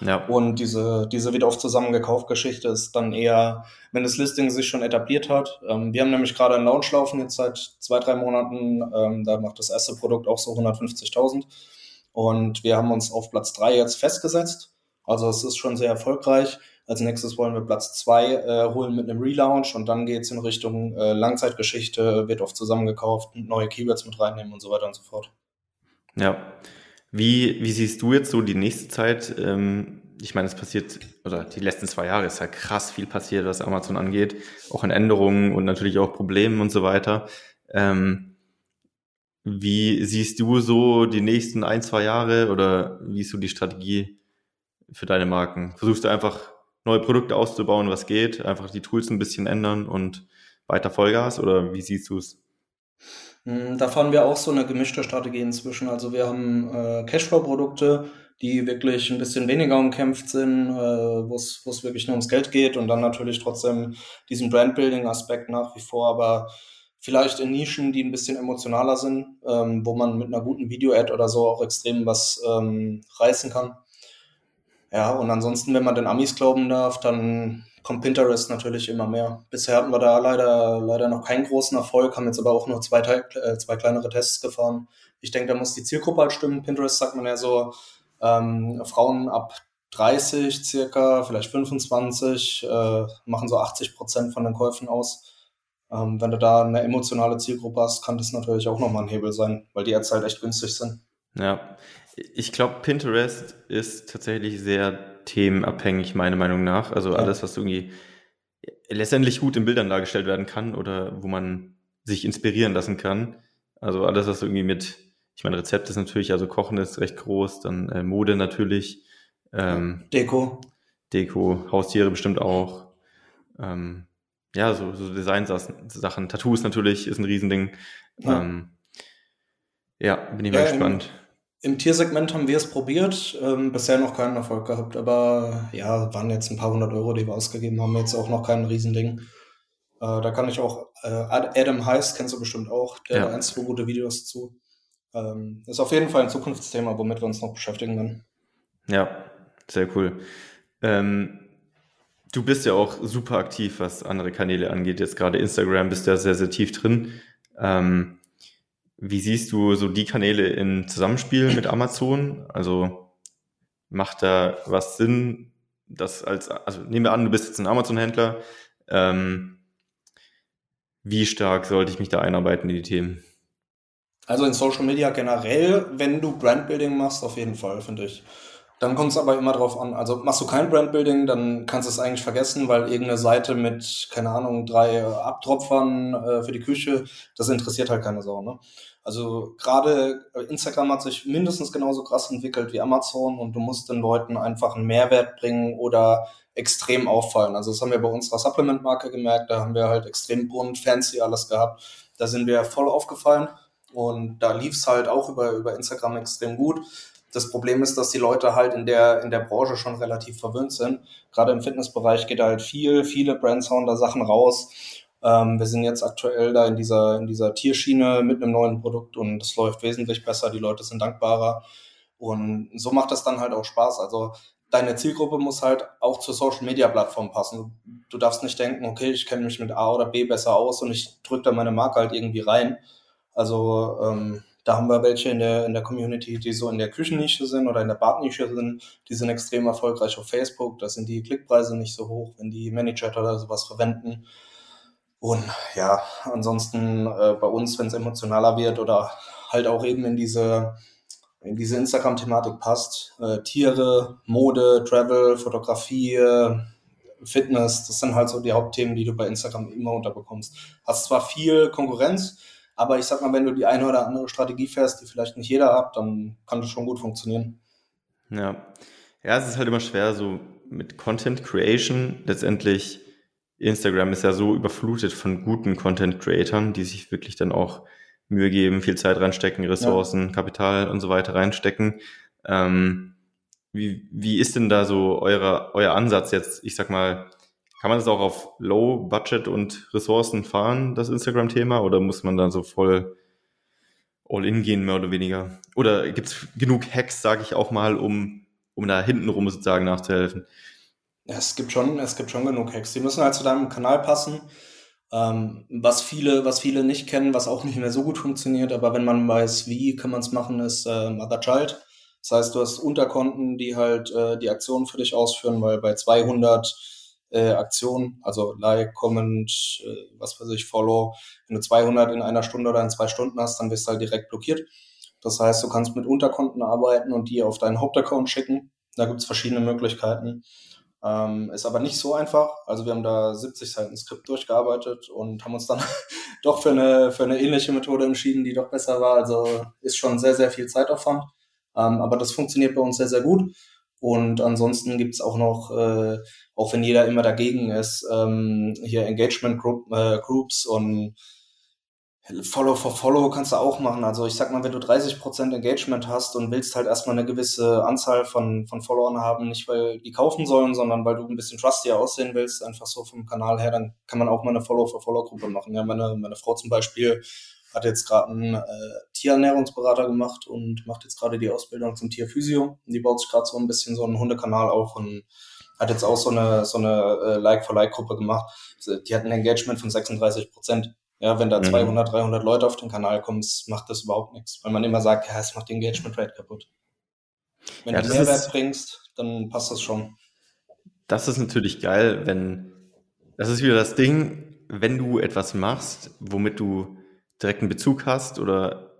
Ja. Und diese, diese wieder oft zusammengekauft Geschichte ist dann eher, wenn das Listing sich schon etabliert hat. Ähm, wir haben nämlich gerade einen Launch laufen jetzt seit zwei, drei Monaten. Ähm, da macht das erste Produkt auch so 150.000. Und wir haben uns auf Platz drei jetzt festgesetzt. Also es ist schon sehr erfolgreich. Als nächstes wollen wir Platz zwei äh, holen mit einem Relaunch und dann geht's in Richtung äh, Langzeitgeschichte, wird oft zusammengekauft, neue Keywords mit reinnehmen und so weiter und so fort. Ja. Wie, wie siehst du jetzt so die nächste Zeit? Ähm, ich meine, es passiert, oder die letzten zwei Jahre ist ja krass viel passiert, was Amazon angeht, auch in Änderungen und natürlich auch Problemen und so weiter. Ähm, wie siehst du so die nächsten ein, zwei Jahre oder wie ist so die Strategie für deine Marken? Versuchst du einfach neue Produkte auszubauen, was geht, einfach die Tools ein bisschen ändern und weiter Vollgas oder wie siehst du es? Hm, da fahren wir auch so eine gemischte Strategie inzwischen. Also wir haben äh, Cashflow-Produkte, die wirklich ein bisschen weniger umkämpft sind, äh, wo es wirklich nur ums Geld geht und dann natürlich trotzdem diesen Brand-Building-Aspekt nach wie vor, aber vielleicht in Nischen, die ein bisschen emotionaler sind, ähm, wo man mit einer guten Video-Ad oder so auch extrem was ähm, reißen kann. Ja, und ansonsten, wenn man den Amis glauben darf, dann kommt Pinterest natürlich immer mehr. Bisher hatten wir da leider, leider noch keinen großen Erfolg, haben jetzt aber auch nur zwei, äh, zwei kleinere Tests gefahren. Ich denke, da muss die Zielgruppe halt stimmen. Pinterest sagt man ja so, ähm, Frauen ab 30 circa, vielleicht 25, äh, machen so 80 Prozent von den Käufen aus. Ähm, wenn du da eine emotionale Zielgruppe hast, kann das natürlich auch nochmal ein Hebel sein, weil die Ads halt echt günstig sind. Ja, ich glaube, Pinterest ist tatsächlich sehr themenabhängig, meiner Meinung nach. Also ja. alles, was irgendwie letztendlich gut in Bildern dargestellt werden kann oder wo man sich inspirieren lassen kann. Also alles, was irgendwie mit, ich meine, Rezept ist natürlich, also Kochen ist recht groß, dann äh, Mode natürlich. Ähm, Deko. Deko, Haustiere bestimmt auch. Ähm, ja, so, so Design-Sachen. Tattoos natürlich ist ein Riesending. Ja, ähm, ja bin ich ja, mal gespannt. Im, Tiersegment haben wir es probiert, ähm, bisher noch keinen Erfolg gehabt, aber ja, waren jetzt ein paar hundert Euro, die wir ausgegeben haben, jetzt auch noch kein Riesending. Äh, da kann ich auch, äh, Adam Heiß kennst du bestimmt auch, der ja. hat ein, zwei gute Videos zu. Ähm, ist auf jeden Fall ein Zukunftsthema, womit wir uns noch beschäftigen werden. Ja, sehr cool. Ähm, du bist ja auch super aktiv, was andere Kanäle angeht. Jetzt gerade Instagram bist du ja sehr, sehr tief drin. Ähm, wie siehst du so die Kanäle im Zusammenspiel mit Amazon? Also macht da was Sinn, das als, also nehmen wir an, du bist jetzt ein Amazon-Händler. Ähm, wie stark sollte ich mich da einarbeiten in die Themen? Also in Social Media generell, wenn du Brandbuilding machst, auf jeden Fall, finde ich. Dann kommt es aber immer drauf an. Also machst du kein Brandbuilding, dann kannst du es eigentlich vergessen, weil irgendeine Seite mit, keine Ahnung, drei Abtropfern äh, für die Küche, das interessiert halt keine Sau. Ne? Also gerade Instagram hat sich mindestens genauso krass entwickelt wie Amazon und du musst den Leuten einfach einen Mehrwert bringen oder extrem auffallen. Also das haben wir bei unserer Supplement-Marke gemerkt, da haben wir halt extrem bunt, fancy alles gehabt. Da sind wir voll aufgefallen und da lief es halt auch über, über Instagram extrem gut. Das Problem ist, dass die Leute halt in der, in der Branche schon relativ verwöhnt sind. Gerade im Fitnessbereich geht halt viel, viele Brands hauen da Sachen raus. Ähm, wir sind jetzt aktuell da in dieser, in dieser Tierschiene mit einem neuen Produkt und es läuft wesentlich besser. Die Leute sind dankbarer. Und so macht das dann halt auch Spaß. Also deine Zielgruppe muss halt auch zur Social Media Plattform passen. Du darfst nicht denken, okay, ich kenne mich mit A oder B besser aus und ich drücke da meine Marke halt irgendwie rein. Also ähm, da haben wir welche in der, in der Community, die so in der Küchennische sind oder in der Badnische sind. Die sind extrem erfolgreich auf Facebook. Da sind die Klickpreise nicht so hoch, wenn die Manager oder sowas verwenden. Und ja, ansonsten äh, bei uns, wenn es emotionaler wird oder halt auch eben in diese, in diese Instagram-Thematik passt, äh, Tiere, Mode, Travel, Fotografie, Fitness, das sind halt so die Hauptthemen, die du bei Instagram immer unterbekommst. Hast zwar viel Konkurrenz, aber ich sag mal, wenn du die eine oder andere Strategie fährst, die vielleicht nicht jeder hat, dann kann das schon gut funktionieren. Ja. Ja, es ist halt immer schwer, so mit Content Creation. Letztendlich, Instagram ist ja so überflutet von guten Content Creatern, die sich wirklich dann auch Mühe geben, viel Zeit reinstecken, Ressourcen, ja. Kapital und so weiter reinstecken. Ähm, wie, wie ist denn da so eure, euer Ansatz jetzt? Ich sag mal, kann man das auch auf Low Budget und Ressourcen fahren, das Instagram-Thema, oder muss man dann so voll all in gehen, mehr oder weniger? Oder gibt es genug Hacks, sage ich auch mal, um, um da hintenrum sozusagen nachzuhelfen? Es gibt schon, es gibt schon genug Hacks. Die müssen halt zu deinem Kanal passen. Ähm, was viele, was viele nicht kennen, was auch nicht mehr so gut funktioniert, aber wenn man weiß, wie kann man es machen, ist äh, Mother Child. Das heißt, du hast Unterkonten, die halt äh, die Aktionen für dich ausführen, weil bei 200 äh, Aktion, also Like, Comment, äh, was weiß ich, Follow. Wenn du 200 in einer Stunde oder in zwei Stunden hast, dann wirst du halt direkt blockiert. Das heißt, du kannst mit Unterkonten arbeiten und die auf deinen Hauptaccount schicken. Da gibt's verschiedene Möglichkeiten. Ähm, ist aber nicht so einfach. Also wir haben da 70 Seiten Skript durchgearbeitet und haben uns dann doch für eine, für eine ähnliche Methode entschieden, die doch besser war. Also ist schon sehr, sehr viel Zeitaufwand. Ähm, aber das funktioniert bei uns sehr, sehr gut. Und ansonsten gibt's auch noch, äh, auch wenn jeder immer dagegen ist, ähm, hier Engagement Group, äh, Groups und Follow for Follow kannst du auch machen. Also ich sag mal, wenn du 30% Engagement hast und willst halt erstmal eine gewisse Anzahl von, von Followern haben, nicht weil die kaufen sollen, sondern weil du ein bisschen trustier aussehen willst, einfach so vom Kanal her, dann kann man auch mal eine Follow for Follow Gruppe machen. Ja, meine, meine Frau zum Beispiel hat jetzt gerade einen äh, Tierernährungsberater gemacht und macht jetzt gerade die Ausbildung zum Tierphysio. Die baut sich gerade so ein bisschen so einen Hundekanal auf und hat jetzt auch so eine, so eine äh, Like-for-Like-Gruppe gemacht. Die hat ein Engagement von 36 Prozent. Ja, wenn da mhm. 200, 300 Leute auf den Kanal kommen, macht das überhaupt nichts. Weil man immer sagt, ja, es macht die Engagement Rate kaputt. Wenn ja, du Mehrwert ist, bringst, dann passt das schon. Das ist natürlich geil, wenn, das ist wieder das Ding, wenn du etwas machst, womit du direkten Bezug hast oder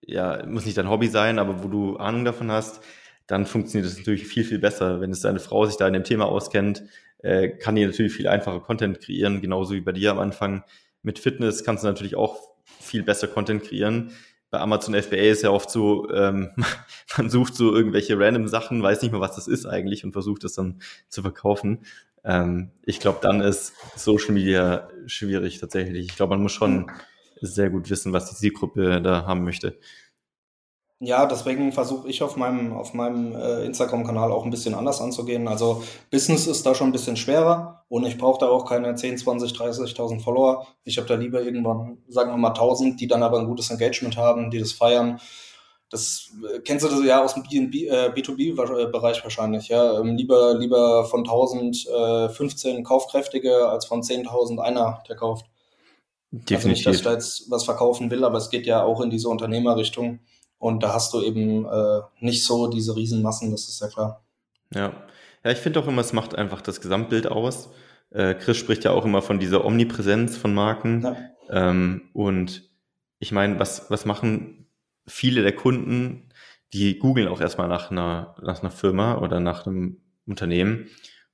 ja, muss nicht dein Hobby sein, aber wo du Ahnung davon hast, dann funktioniert das natürlich viel, viel besser. Wenn es deine Frau sich da in dem Thema auskennt, äh, kann die natürlich viel einfacher Content kreieren, genauso wie bei dir am Anfang. Mit Fitness kannst du natürlich auch viel besser Content kreieren. Bei Amazon FBA ist ja oft so, ähm, man sucht so irgendwelche random Sachen, weiß nicht mehr, was das ist eigentlich und versucht das dann zu verkaufen. Ähm, ich glaube, dann ist Social Media schwierig tatsächlich. Ich glaube, man muss schon sehr gut wissen, was die Zielgruppe da haben möchte. Ja, deswegen versuche ich auf meinem, auf meinem äh, Instagram-Kanal auch ein bisschen anders anzugehen. Also Business ist da schon ein bisschen schwerer und ich brauche da auch keine 10, 20, 30.000 Follower. Ich habe da lieber irgendwann, sagen wir mal 1000, die dann aber ein gutes Engagement haben, die das feiern. Das äh, kennst du das ja aus dem B2B-Bereich äh, wahrscheinlich, ja. Ähm, lieber, lieber von 1000 äh, 15 Kaufkräftige als von 10.000 einer, der kauft. Definitiv. Also nicht, dass ich da jetzt was verkaufen will, aber es geht ja auch in diese Unternehmerrichtung. Und da hast du eben äh, nicht so diese Riesenmassen, das ist ja klar. Ja, ja ich finde auch immer, es macht einfach das Gesamtbild aus. Äh, Chris spricht ja auch immer von dieser Omnipräsenz von Marken. Ja. Ähm, und ich meine, was, was machen viele der Kunden? Die googeln auch erstmal nach einer, nach einer Firma oder nach einem Unternehmen.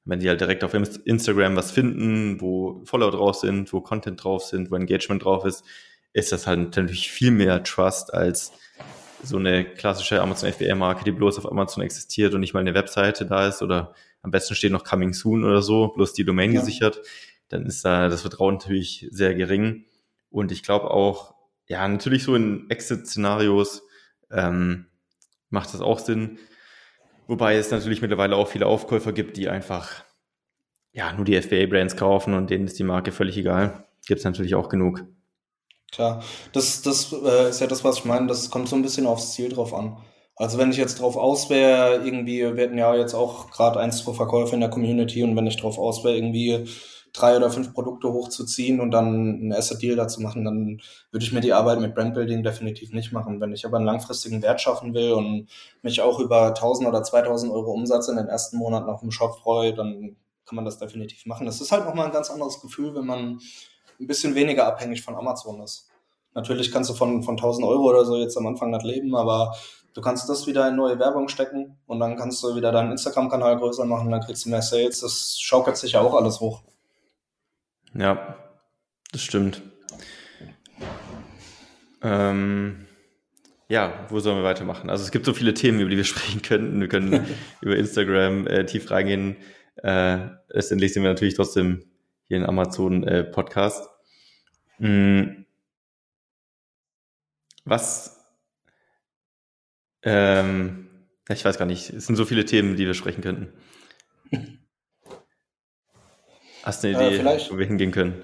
Wenn die halt direkt auf Instagram was finden, wo Follower drauf sind, wo Content drauf sind, wo Engagement drauf ist, ist das halt natürlich viel mehr Trust als so eine klassische Amazon FBA-Marke, die bloß auf Amazon existiert und nicht mal eine Webseite da ist oder am besten steht noch Coming Soon oder so, bloß die Domain ja. gesichert, dann ist da das Vertrauen natürlich sehr gering. Und ich glaube auch, ja, natürlich so in Exit-Szenarios ähm, macht das auch Sinn. Wobei es natürlich mittlerweile auch viele Aufkäufer gibt, die einfach ja nur die FBA-Brands kaufen und denen ist die Marke völlig egal. Gibt es natürlich auch genug. Klar, das, das äh, ist ja das, was ich meine. Das kommt so ein bisschen aufs Ziel drauf an. Also wenn ich jetzt drauf aus wäre, irgendwie, wir hatten ja jetzt auch gerade eins pro Verkäufer in der Community und wenn ich drauf aus wäre, irgendwie drei oder fünf Produkte hochzuziehen und dann ein Asset Deal dazu machen, dann würde ich mir die Arbeit mit Brandbuilding definitiv nicht machen. Wenn ich aber einen langfristigen Wert schaffen will und mich auch über 1000 oder 2000 Euro Umsatz in den ersten Monaten auf dem Shop freue, dann kann man das definitiv machen. Das ist halt nochmal ein ganz anderes Gefühl, wenn man ein bisschen weniger abhängig von Amazon ist. Natürlich kannst du von, von 1000 Euro oder so jetzt am Anfang nicht leben, aber du kannst das wieder in neue Werbung stecken und dann kannst du wieder deinen Instagram-Kanal größer machen, dann kriegst du mehr Sales. Das schaukelt sich ja auch alles hoch. Ja, das stimmt. Ähm, ja, wo sollen wir weitermachen? Also es gibt so viele Themen, über die wir sprechen könnten. Wir können über Instagram äh, tief reingehen. Äh, letztendlich sind wir natürlich trotzdem hier in Amazon äh, Podcast. Hm. Was, ähm, ich weiß gar nicht, es sind so viele Themen, die wir sprechen könnten. Hast du eine Idee, äh, wo wir hingehen können?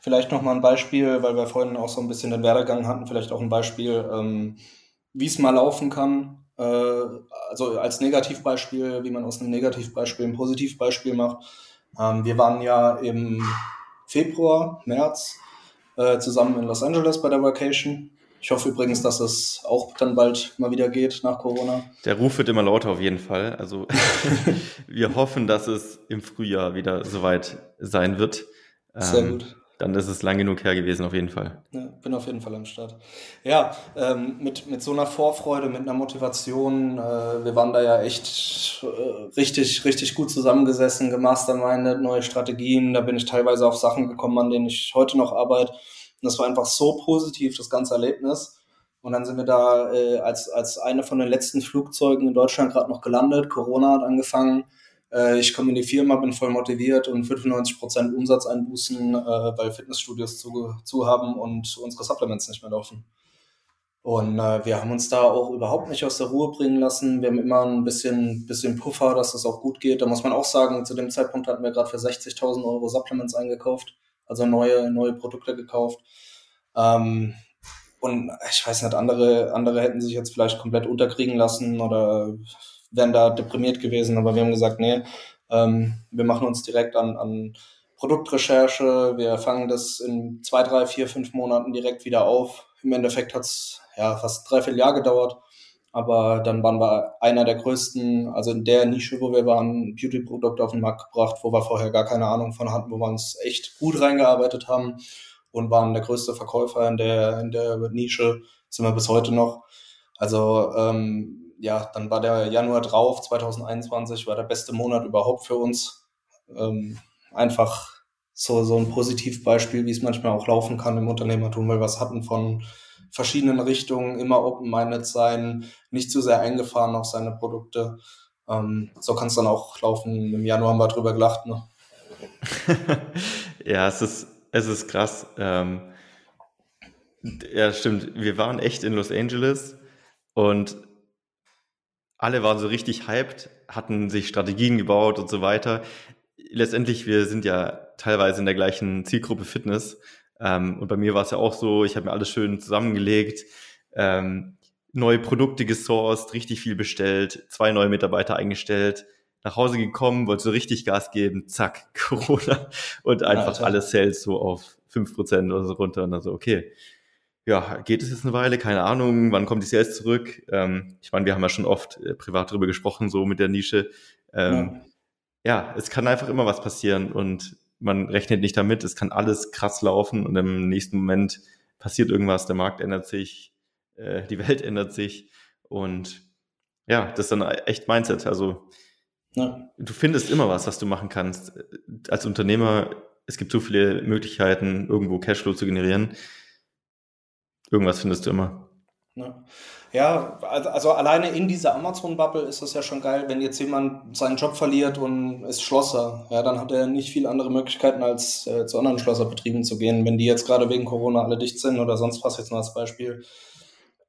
Vielleicht nochmal ein Beispiel, weil wir vorhin auch so ein bisschen den Werdegang hatten, vielleicht auch ein Beispiel, ähm, wie es mal laufen kann. Äh, also als Negativbeispiel, wie man aus einem Negativbeispiel ein Positivbeispiel macht. Ähm, wir waren ja im Februar, März äh, zusammen in Los Angeles bei der Vacation. Ich hoffe übrigens, dass es auch dann bald mal wieder geht nach Corona. Der Ruf wird immer lauter auf jeden Fall. Also wir hoffen, dass es im Frühjahr wieder soweit sein wird. Sehr ähm, gut dann ist es lang genug her gewesen, auf jeden Fall. Ja, bin auf jeden Fall am Start. Ja, ähm, mit, mit so einer Vorfreude, mit einer Motivation, äh, wir waren da ja echt äh, richtig, richtig gut zusammengesessen, gemastermindet, neue Strategien, da bin ich teilweise auf Sachen gekommen, an denen ich heute noch arbeite. Und das war einfach so positiv, das ganze Erlebnis. Und dann sind wir da äh, als, als eine von den letzten Flugzeugen in Deutschland gerade noch gelandet. Corona hat angefangen äh, ich komme in die Firma, bin voll motiviert und 95% Umsatz einbußen, äh, weil Fitnessstudios zu, zu haben und unsere Supplements nicht mehr laufen. Und äh, wir haben uns da auch überhaupt nicht aus der Ruhe bringen lassen. Wir haben immer ein bisschen, bisschen Puffer, dass das auch gut geht. Da muss man auch sagen, zu dem Zeitpunkt hatten wir gerade für 60.000 Euro Supplements eingekauft, also neue, neue Produkte gekauft. Ähm, und ich weiß nicht, andere, andere hätten sich jetzt vielleicht komplett unterkriegen lassen oder wären da deprimiert gewesen, aber wir haben gesagt, nee, Ähm, wir machen uns direkt an, an Produktrecherche. Wir fangen das in zwei, drei, vier, fünf Monaten direkt wieder auf. Im Endeffekt hat es ja fast drei, vier Jahre gedauert. Aber dann waren wir einer der größten, also in der Nische, wo wir waren, Beauty-Produkte auf den Markt gebracht, wo wir vorher gar keine Ahnung von hatten, wo wir uns echt gut reingearbeitet haben und waren der größte Verkäufer in der, in der Nische, sind wir bis heute noch. Also ähm, ja, dann war der Januar drauf, 2021 war der beste Monat überhaupt für uns. Ähm, einfach so, so ein Positivbeispiel, wie es manchmal auch laufen kann im Unternehmertum, weil wir es hatten von verschiedenen Richtungen, immer open-minded sein, nicht zu sehr eingefahren auf seine Produkte. Ähm, so kann es dann auch laufen. Im Januar haben wir drüber gelacht. Ne? ja, es ist, es ist krass. Ähm, ja, stimmt. Wir waren echt in Los Angeles und alle waren so richtig hyped, hatten sich Strategien gebaut und so weiter. Letztendlich, wir sind ja teilweise in der gleichen Zielgruppe Fitness. Ähm, und bei mir war es ja auch so, ich habe mir alles schön zusammengelegt, ähm, neue Produkte gesourced, richtig viel bestellt, zwei neue Mitarbeiter eingestellt, nach Hause gekommen, wollte so richtig Gas geben, zack, Corona. Und einfach ja, alle Sales so auf fünf Prozent oder so runter und dann so, okay, ja, geht es jetzt eine Weile, keine Ahnung, wann kommt die Sales zurück? Ähm, ich meine, wir haben ja schon oft äh, privat darüber gesprochen, so mit der Nische. Ähm, ja. ja, es kann einfach immer was passieren und man rechnet nicht damit, es kann alles krass laufen und im nächsten Moment passiert irgendwas, der Markt ändert sich, äh, die Welt ändert sich und ja, das ist dann echt Mindset. Also ja. du findest immer was, was du machen kannst. Als Unternehmer, es gibt so viele Möglichkeiten, irgendwo Cashflow zu generieren. Irgendwas findest du immer. Ja. Ja, also, alleine in dieser Amazon-Bubble ist es ja schon geil, wenn jetzt jemand seinen Job verliert und ist Schlosser. Ja, dann hat er nicht viel andere Möglichkeiten, als äh, zu anderen Schlosserbetrieben zu gehen. Wenn die jetzt gerade wegen Corona alle dicht sind oder sonst was jetzt nur als Beispiel,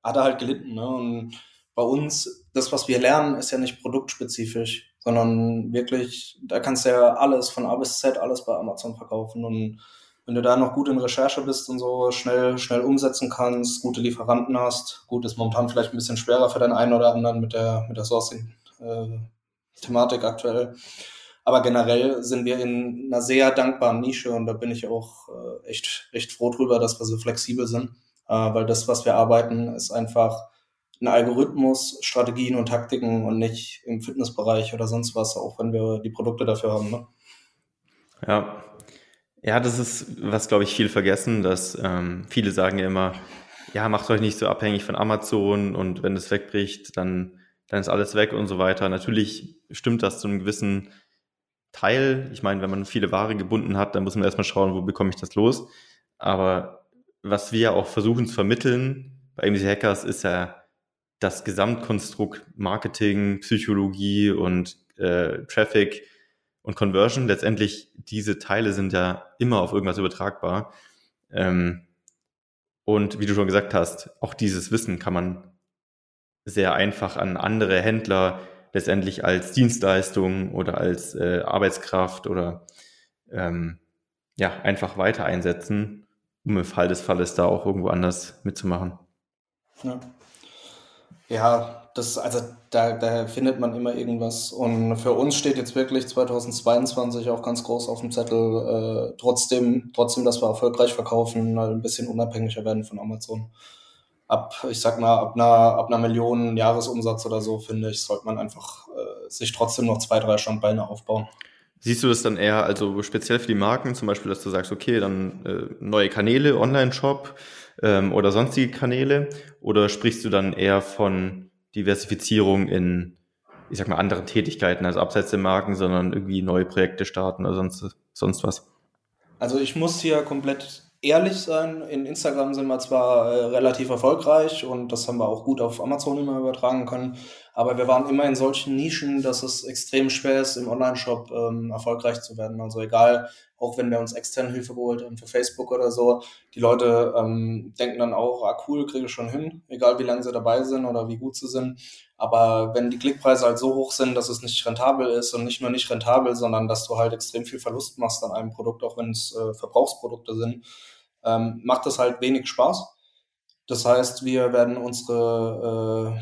hat er halt gelitten. Ne? Und bei uns, das, was wir lernen, ist ja nicht produktspezifisch, sondern wirklich, da kannst du ja alles von A bis Z, alles bei Amazon verkaufen und wenn du da noch gut in Recherche bist und so schnell, schnell umsetzen kannst, gute Lieferanten hast, gut, ist momentan vielleicht ein bisschen schwerer für den einen oder anderen mit der, mit der Sourcing-Thematik äh, aktuell. Aber generell sind wir in einer sehr dankbaren Nische und da bin ich auch äh, echt, echt froh drüber, dass wir so flexibel sind, äh, weil das, was wir arbeiten, ist einfach ein Algorithmus, Strategien und Taktiken und nicht im Fitnessbereich oder sonst was, auch wenn wir die Produkte dafür haben. Ne? Ja, ja, das ist, was glaube ich viel vergessen, dass ähm, viele sagen ja immer, ja, macht euch nicht so abhängig von Amazon und wenn es wegbricht, dann, dann ist alles weg und so weiter. Natürlich stimmt das zu einem gewissen Teil. Ich meine, wenn man viele Ware gebunden hat, dann muss man erstmal schauen, wo bekomme ich das los. Aber was wir auch versuchen zu vermitteln bei AMC Hackers ist ja das Gesamtkonstrukt Marketing, Psychologie und äh, Traffic und Conversion. Letztendlich, diese Teile sind ja immer auf irgendwas übertragbar. Ähm, und wie du schon gesagt hast, auch dieses Wissen kann man sehr einfach an andere Händler letztendlich als Dienstleistung oder als äh, Arbeitskraft oder ähm, ja, einfach weiter einsetzen, um im Fall des Falles da auch irgendwo anders mitzumachen. Ja, ja das, also da, da findet man immer irgendwas. Und für uns steht jetzt wirklich 2022 auch ganz groß auf dem Zettel, äh, trotzdem, trotzdem, dass wir erfolgreich verkaufen, ein bisschen unabhängiger werden von Amazon. Ab, ich sag mal, ab einer, ab einer Million Jahresumsatz oder so, finde ich, sollte man einfach äh, sich trotzdem noch zwei, drei Standbeine aufbauen. Siehst du das dann eher, also speziell für die Marken, zum Beispiel, dass du sagst, okay, dann äh, neue Kanäle, Online-Shop ähm, oder sonstige Kanäle? Oder sprichst du dann eher von Diversifizierung in, ich sag mal, anderen Tätigkeiten, also abseits der Marken, sondern irgendwie neue Projekte starten oder sonst, sonst was? Also ich muss hier komplett ehrlich sein. In Instagram sind wir zwar äh, relativ erfolgreich und das haben wir auch gut auf Amazon immer übertragen können, aber wir waren immer in solchen Nischen, dass es extrem schwer ist, im Online-Shop ähm, erfolgreich zu werden. Also egal, auch wenn wir uns externe Hilfe geholt haben für Facebook oder so, die Leute ähm, denken dann auch, ah cool, kriege ich schon hin, egal wie lange sie dabei sind oder wie gut sie sind. Aber wenn die Klickpreise halt so hoch sind, dass es nicht rentabel ist und nicht nur nicht rentabel, sondern dass du halt extrem viel Verlust machst an einem Produkt, auch wenn es äh, Verbrauchsprodukte sind, ähm, macht das halt wenig Spaß. Das heißt, wir werden unsere äh,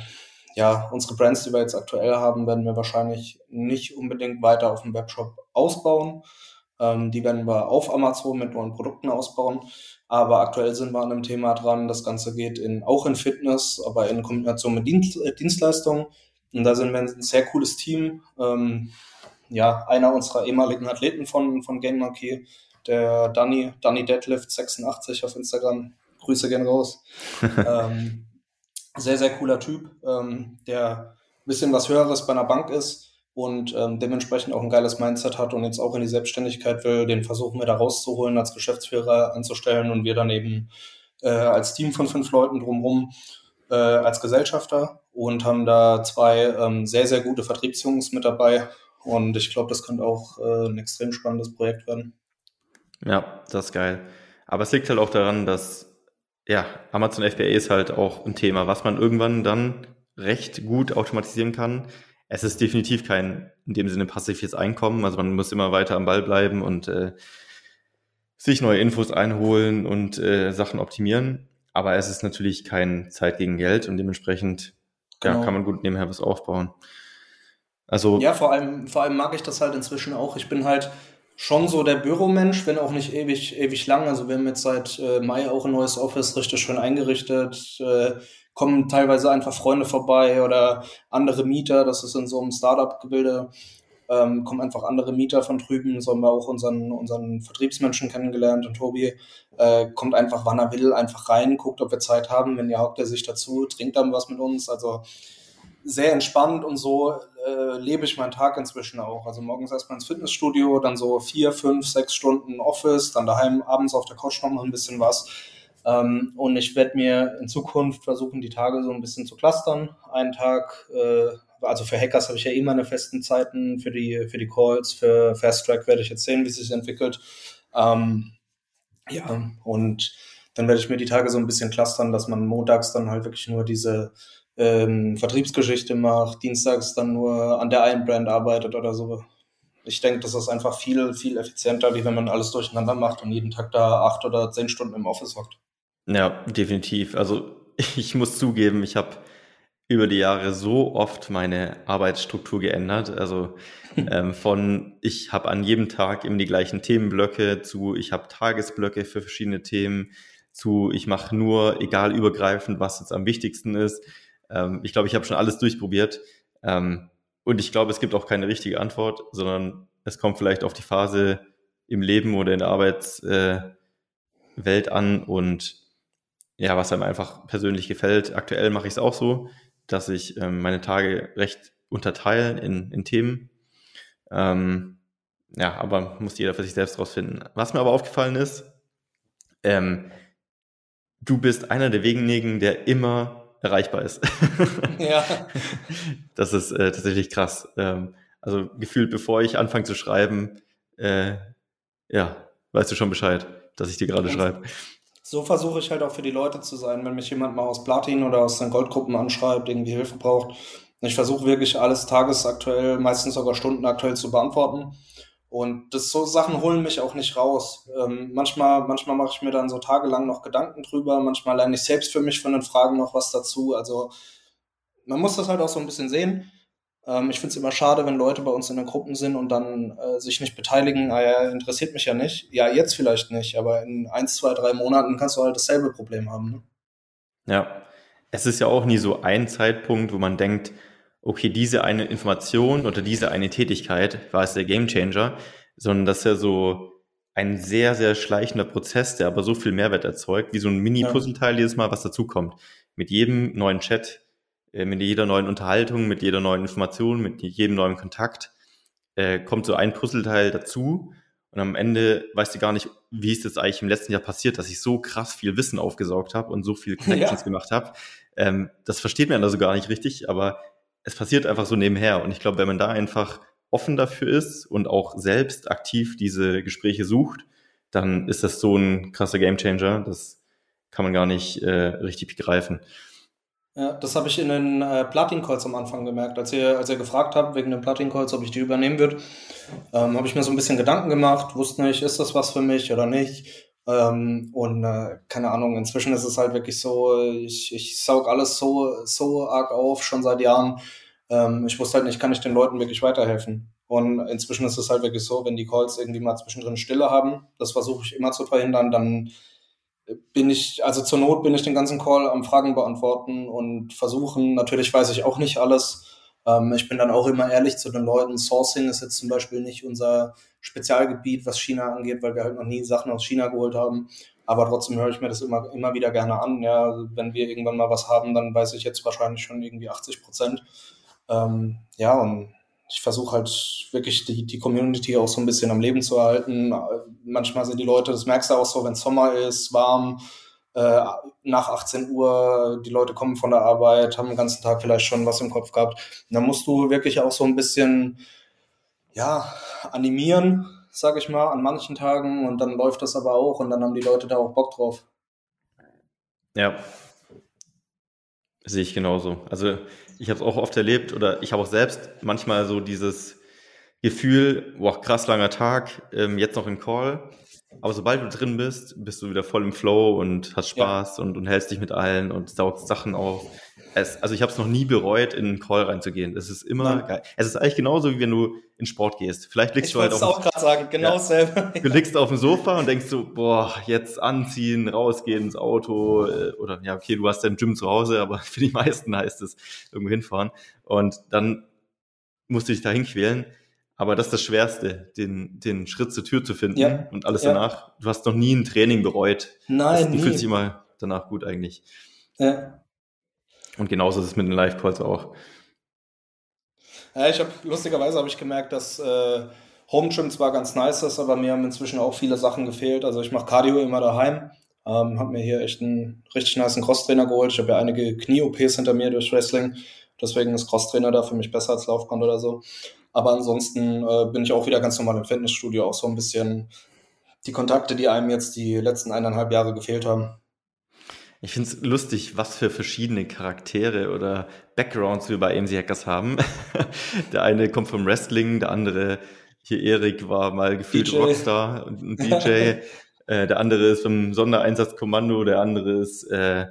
ja, unsere Brands, die wir jetzt aktuell haben, werden wir wahrscheinlich nicht unbedingt weiter auf dem Webshop ausbauen. Ähm, die werden wir auf Amazon mit neuen Produkten ausbauen. Aber aktuell sind wir an einem Thema dran. Das Ganze geht in, auch in Fitness, aber in Kombination mit Dienst, äh, Dienstleistungen. Und da sind wir ein sehr cooles Team. Ähm, ja, einer unserer ehemaligen Athleten von, von Game Monkey, der Danny, Danny Deadlift 86 auf Instagram. Grüße gern raus. ähm, sehr, sehr cooler Typ, ähm, der ein bisschen was Höheres bei einer Bank ist und ähm, dementsprechend auch ein geiles Mindset hat und jetzt auch in die Selbstständigkeit will. Den versuchen wir da rauszuholen, als Geschäftsführer anzustellen und wir dann eben äh, als Team von fünf Leuten drumherum äh, als Gesellschafter und haben da zwei ähm, sehr, sehr gute Vertriebsjungs mit dabei. Und ich glaube, das könnte auch äh, ein extrem spannendes Projekt werden. Ja, das ist geil. Aber es liegt halt auch daran, dass ja, Amazon FBA ist halt auch ein Thema, was man irgendwann dann recht gut automatisieren kann. Es ist definitiv kein in dem Sinne passives Einkommen. Also man muss immer weiter am Ball bleiben und äh, sich neue Infos einholen und äh, Sachen optimieren. Aber es ist natürlich kein Zeit gegen Geld und dementsprechend genau. ja, kann man gut nebenher was aufbauen. Also ja, vor allem, vor allem mag ich das halt inzwischen auch. Ich bin halt schon so der Büromensch, wenn auch nicht ewig, ewig lang. Also wir haben jetzt seit äh, Mai auch ein neues Office richtig schön eingerichtet. Äh, kommen teilweise einfach Freunde vorbei oder andere Mieter. Das ist in so einem Startup-Gebilde. Ähm, kommen einfach andere Mieter von drüben, so haben wir auch unseren, unseren Vertriebsmenschen kennengelernt und Tobi äh, kommt einfach, wann er will, einfach rein, guckt, ob wir Zeit haben, wenn ja, hockt er sich dazu, trinkt dann was mit uns, also sehr entspannt und so äh, lebe ich meinen Tag inzwischen auch. Also morgens erstmal ins Fitnessstudio, dann so vier, fünf, sechs Stunden Office, dann daheim abends auf der Couch noch mal ein bisschen was. Ähm, und ich werde mir in Zukunft versuchen, die Tage so ein bisschen zu clustern. Einen Tag äh, also für Hackers habe ich ja eh meine festen Zeiten für die, für die Calls, für Fast Track werde ich jetzt sehen, wie es sich entwickelt. Ähm, ja, und dann werde ich mir die Tage so ein bisschen clustern, dass man montags dann halt wirklich nur diese ähm, Vertriebsgeschichte macht, dienstags dann nur an der einen Brand arbeitet oder so. Ich denke, das ist einfach viel, viel effizienter, wie wenn man alles durcheinander macht und jeden Tag da acht oder zehn Stunden im Office hockt. Ja, definitiv. Also ich muss zugeben, ich habe über die Jahre so oft meine Arbeitsstruktur geändert. Also ähm, von ich habe an jedem Tag eben die gleichen Themenblöcke zu ich habe Tagesblöcke für verschiedene Themen zu ich mache nur egal übergreifend, was jetzt am wichtigsten ist. Ähm, ich glaube, ich habe schon alles durchprobiert. Ähm, und ich glaube, es gibt auch keine richtige Antwort, sondern es kommt vielleicht auf die Phase im Leben oder in der Arbeitswelt äh, an und ja, was einem einfach persönlich gefällt. Aktuell mache ich es auch so dass ich ähm, meine Tage recht unterteile in, in Themen. Ähm, ja, aber muss jeder für sich selbst rausfinden. Was mir aber aufgefallen ist, ähm, du bist einer der wenigen, der immer erreichbar ist. ja. Das ist äh, tatsächlich krass. Ähm, also gefühlt, bevor ich anfange zu schreiben, äh, ja, weißt du schon Bescheid, dass ich dir gerade schreibe so versuche ich halt auch für die Leute zu sein, wenn mich jemand mal aus Platin oder aus den Goldgruppen anschreibt, irgendwie Hilfe braucht. Ich versuche wirklich alles tagesaktuell, meistens sogar stundenaktuell zu beantworten. Und das so Sachen holen mich auch nicht raus. Ähm, manchmal, manchmal mache ich mir dann so tagelang noch Gedanken drüber, manchmal lerne ich selbst für mich von den Fragen noch was dazu. Also man muss das halt auch so ein bisschen sehen. Ähm, ich finde es immer schade, wenn Leute bei uns in den Gruppen sind und dann äh, sich nicht beteiligen. Ah ja, interessiert mich ja nicht. Ja, jetzt vielleicht nicht, aber in eins, zwei, drei Monaten kannst du halt dasselbe Problem haben. Ne? Ja, es ist ja auch nie so ein Zeitpunkt, wo man denkt, okay, diese eine Information oder diese eine Tätigkeit war es der Gamechanger, sondern das ist ja so ein sehr, sehr schleichender Prozess, der aber so viel Mehrwert erzeugt, wie so ein Mini-Puzzleteil jedes Mal, was dazukommt. Mit jedem neuen Chat, äh, mit jeder neuen Unterhaltung, mit jeder neuen Information, mit jedem neuen Kontakt äh, kommt so ein Puzzleteil dazu und am Ende weißt du gar nicht, wie ist das eigentlich im letzten Jahr passiert, dass ich so krass viel Wissen aufgesaugt habe und so viel Connections ja. gemacht habe. Ähm, das versteht man also gar nicht richtig, aber es passiert einfach so nebenher. Und ich glaube, wenn man da einfach offen dafür ist und auch selbst aktiv diese Gespräche sucht, dann ist das so ein krasser Gamechanger. Das kann man gar nicht äh, richtig begreifen. Ja, das habe ich in den äh, Platin-Calls am Anfang gemerkt. Als ihr, als ihr gefragt habt, wegen den Platin-Calls, ob ich die übernehmen würde, ähm, habe ich mir so ein bisschen Gedanken gemacht, wusste nicht, ist das was für mich oder nicht. Ähm, und äh, keine Ahnung, inzwischen ist es halt wirklich so, ich, ich saug alles so, so arg auf, schon seit Jahren. Ähm, ich wusste halt nicht, kann ich den Leuten wirklich weiterhelfen? Und inzwischen ist es halt wirklich so, wenn die Calls irgendwie mal zwischendrin Stille haben, das versuche ich immer zu verhindern, dann bin ich, also zur Not bin ich den ganzen Call am Fragen beantworten und versuchen. Natürlich weiß ich auch nicht alles. Ähm, ich bin dann auch immer ehrlich zu den Leuten. Sourcing ist jetzt zum Beispiel nicht unser Spezialgebiet, was China angeht, weil wir halt noch nie Sachen aus China geholt haben. Aber trotzdem höre ich mir das immer, immer wieder gerne an. Ja, wenn wir irgendwann mal was haben, dann weiß ich jetzt wahrscheinlich schon irgendwie 80 Prozent. Ähm, ja, und ich versuche halt wirklich die, die Community auch so ein bisschen am Leben zu erhalten. Manchmal sind die Leute, das merkst du auch so, wenn Sommer ist, warm, äh, nach 18 Uhr, die Leute kommen von der Arbeit, haben den ganzen Tag vielleicht schon was im Kopf gehabt. Und dann musst du wirklich auch so ein bisschen, ja, animieren, sag ich mal, an manchen Tagen und dann läuft das aber auch und dann haben die Leute da auch Bock drauf. Ja, sehe ich genauso. Also ich habe es auch oft erlebt oder ich habe auch selbst manchmal so dieses Gefühl, boah, krass langer Tag, ähm, jetzt noch im Call. Aber sobald du drin bist, bist du wieder voll im Flow und hast Spaß ja. und, und hältst dich mit allen und saugst Sachen auf. Es, also ich habe es noch nie bereut, in einen Call reinzugehen. Es ist immer Nein. geil. Es ist eigentlich genauso, wie wenn du in Sport gehst. Vielleicht liegst ich du halt auf auch gerade sagen, genau ja, selber. Du liegst auf dem Sofa und denkst so, boah, jetzt anziehen, rausgehen ins Auto äh, oder ja, okay, du hast dein Gym zu Hause, aber für die meisten heißt es irgendwo hinfahren und dann musst du dich dahin quälen. Aber das ist das Schwerste, den, den Schritt zur Tür zu finden ja. und alles ja. danach. Du hast noch nie ein Training bereut. Nein, das, Du fühlst dich immer danach gut eigentlich. Ja. Und genauso ist es mit den Live-Calls auch. Ja, ich habe lustigerweise habe ich gemerkt, dass äh, Home Gym zwar ganz nice ist, aber mir haben inzwischen auch viele Sachen gefehlt. Also ich mache Cardio immer daheim. Ähm, habe mir hier echt einen richtig nice Cross-Trainer geholt. Ich habe ja einige Knie-OPs hinter mir durch Wrestling. Deswegen ist Cross-Trainer da für mich besser als Laufband oder so. Aber ansonsten äh, bin ich auch wieder ganz normal im Fitnessstudio, auch so ein bisschen die Kontakte, die einem jetzt die letzten eineinhalb Jahre gefehlt haben. Ich finde es lustig, was für verschiedene Charaktere oder Backgrounds wir bei AMC Hackers haben. der eine kommt vom Wrestling, der andere, hier Erik war mal gefühlt DJ. Rockstar und DJ. äh, der andere ist vom Sondereinsatzkommando, der andere ist äh,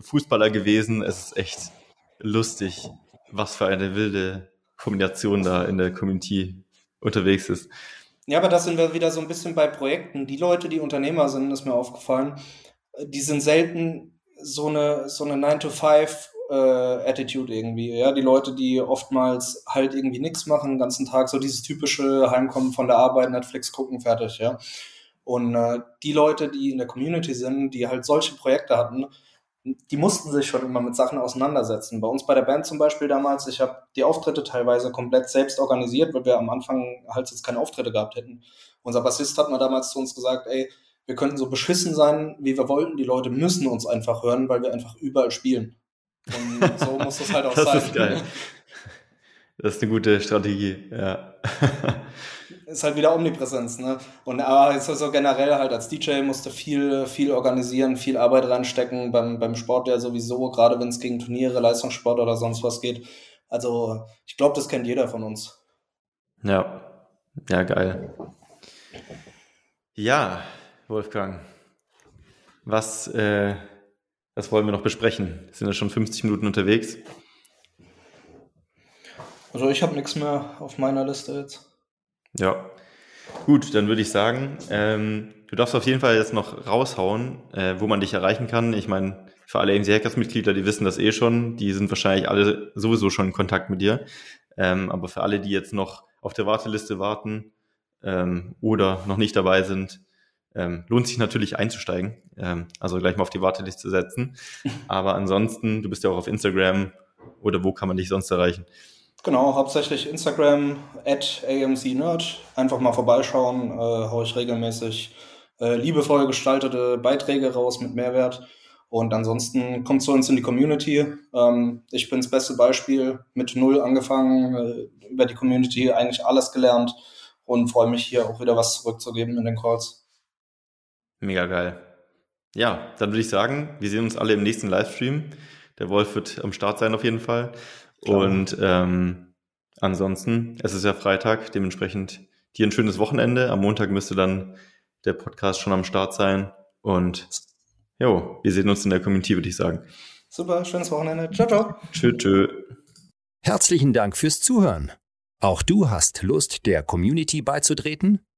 Fußballer gewesen. Es ist echt lustig, was für eine wilde Kombination da in der Community unterwegs ist. Ja, aber da sind wir wieder so ein bisschen bei Projekten. Die Leute, die Unternehmer sind, ist mir aufgefallen, die sind selten so eine, so eine 9-to-5 äh, Attitude irgendwie. Ja, die Leute, die oftmals halt irgendwie nichts machen, den ganzen Tag, so dieses typische Heimkommen von der Arbeit, Netflix gucken, fertig, ja. Und äh, die Leute, die in der Community sind, die halt solche Projekte hatten, die mussten sich schon immer mit Sachen auseinandersetzen. Bei uns bei der Band zum Beispiel damals, ich habe die Auftritte teilweise komplett selbst organisiert, weil wir am Anfang halt jetzt keine Auftritte gehabt hätten. Unser Bassist hat mal damals zu uns gesagt, ey, wir könnten so beschissen sein, wie wir wollten. Die Leute müssen uns einfach hören, weil wir einfach überall spielen. Und so muss das halt auch das sein. Ist geil. Das ist eine gute Strategie, ja. ist halt wieder Omnipräsenz, ne? Und aber ist also generell halt als DJ musst du viel, viel organisieren, viel Arbeit reinstecken, beim, beim Sport ja sowieso, gerade wenn es gegen Turniere, Leistungssport oder sonst was geht. Also ich glaube, das kennt jeder von uns. Ja, ja, geil. Ja, Wolfgang, was, äh, was wollen wir noch besprechen? Sind wir schon 50 Minuten unterwegs? Also ich habe nichts mehr auf meiner Liste jetzt. Ja, gut, dann würde ich sagen, ähm, du darfst auf jeden Fall jetzt noch raushauen, äh, wo man dich erreichen kann. Ich meine, für alle AMC Hackers Mitglieder, die wissen das eh schon, die sind wahrscheinlich alle sowieso schon in Kontakt mit dir. Ähm, aber für alle, die jetzt noch auf der Warteliste warten ähm, oder noch nicht dabei sind, ähm, lohnt sich natürlich einzusteigen, ähm, also gleich mal auf die Warteliste zu setzen. Aber ansonsten, du bist ja auch auf Instagram oder wo kann man dich sonst erreichen? Genau, hauptsächlich Instagram at amcnerd. Einfach mal vorbeischauen, äh, haue ich regelmäßig äh, liebevoll gestaltete Beiträge raus mit Mehrwert. Und ansonsten kommt zu uns in die Community. Ähm, ich bin das beste Beispiel, mit null angefangen, äh, über die Community eigentlich alles gelernt und freue mich hier auch wieder was zurückzugeben in den Calls. Mega geil. Ja, dann würde ich sagen, wir sehen uns alle im nächsten Livestream. Der Wolf wird am Start sein auf jeden Fall. Klar. Und ähm, ansonsten, es ist ja Freitag, dementsprechend dir ein schönes Wochenende. Am Montag müsste dann der Podcast schon am Start sein. Und jo, wir sehen uns in der Community, würde ich sagen. Super, schönes Wochenende. Ciao, ciao. Tschö, tschö. Herzlichen Dank fürs Zuhören. Auch du hast Lust, der Community beizutreten?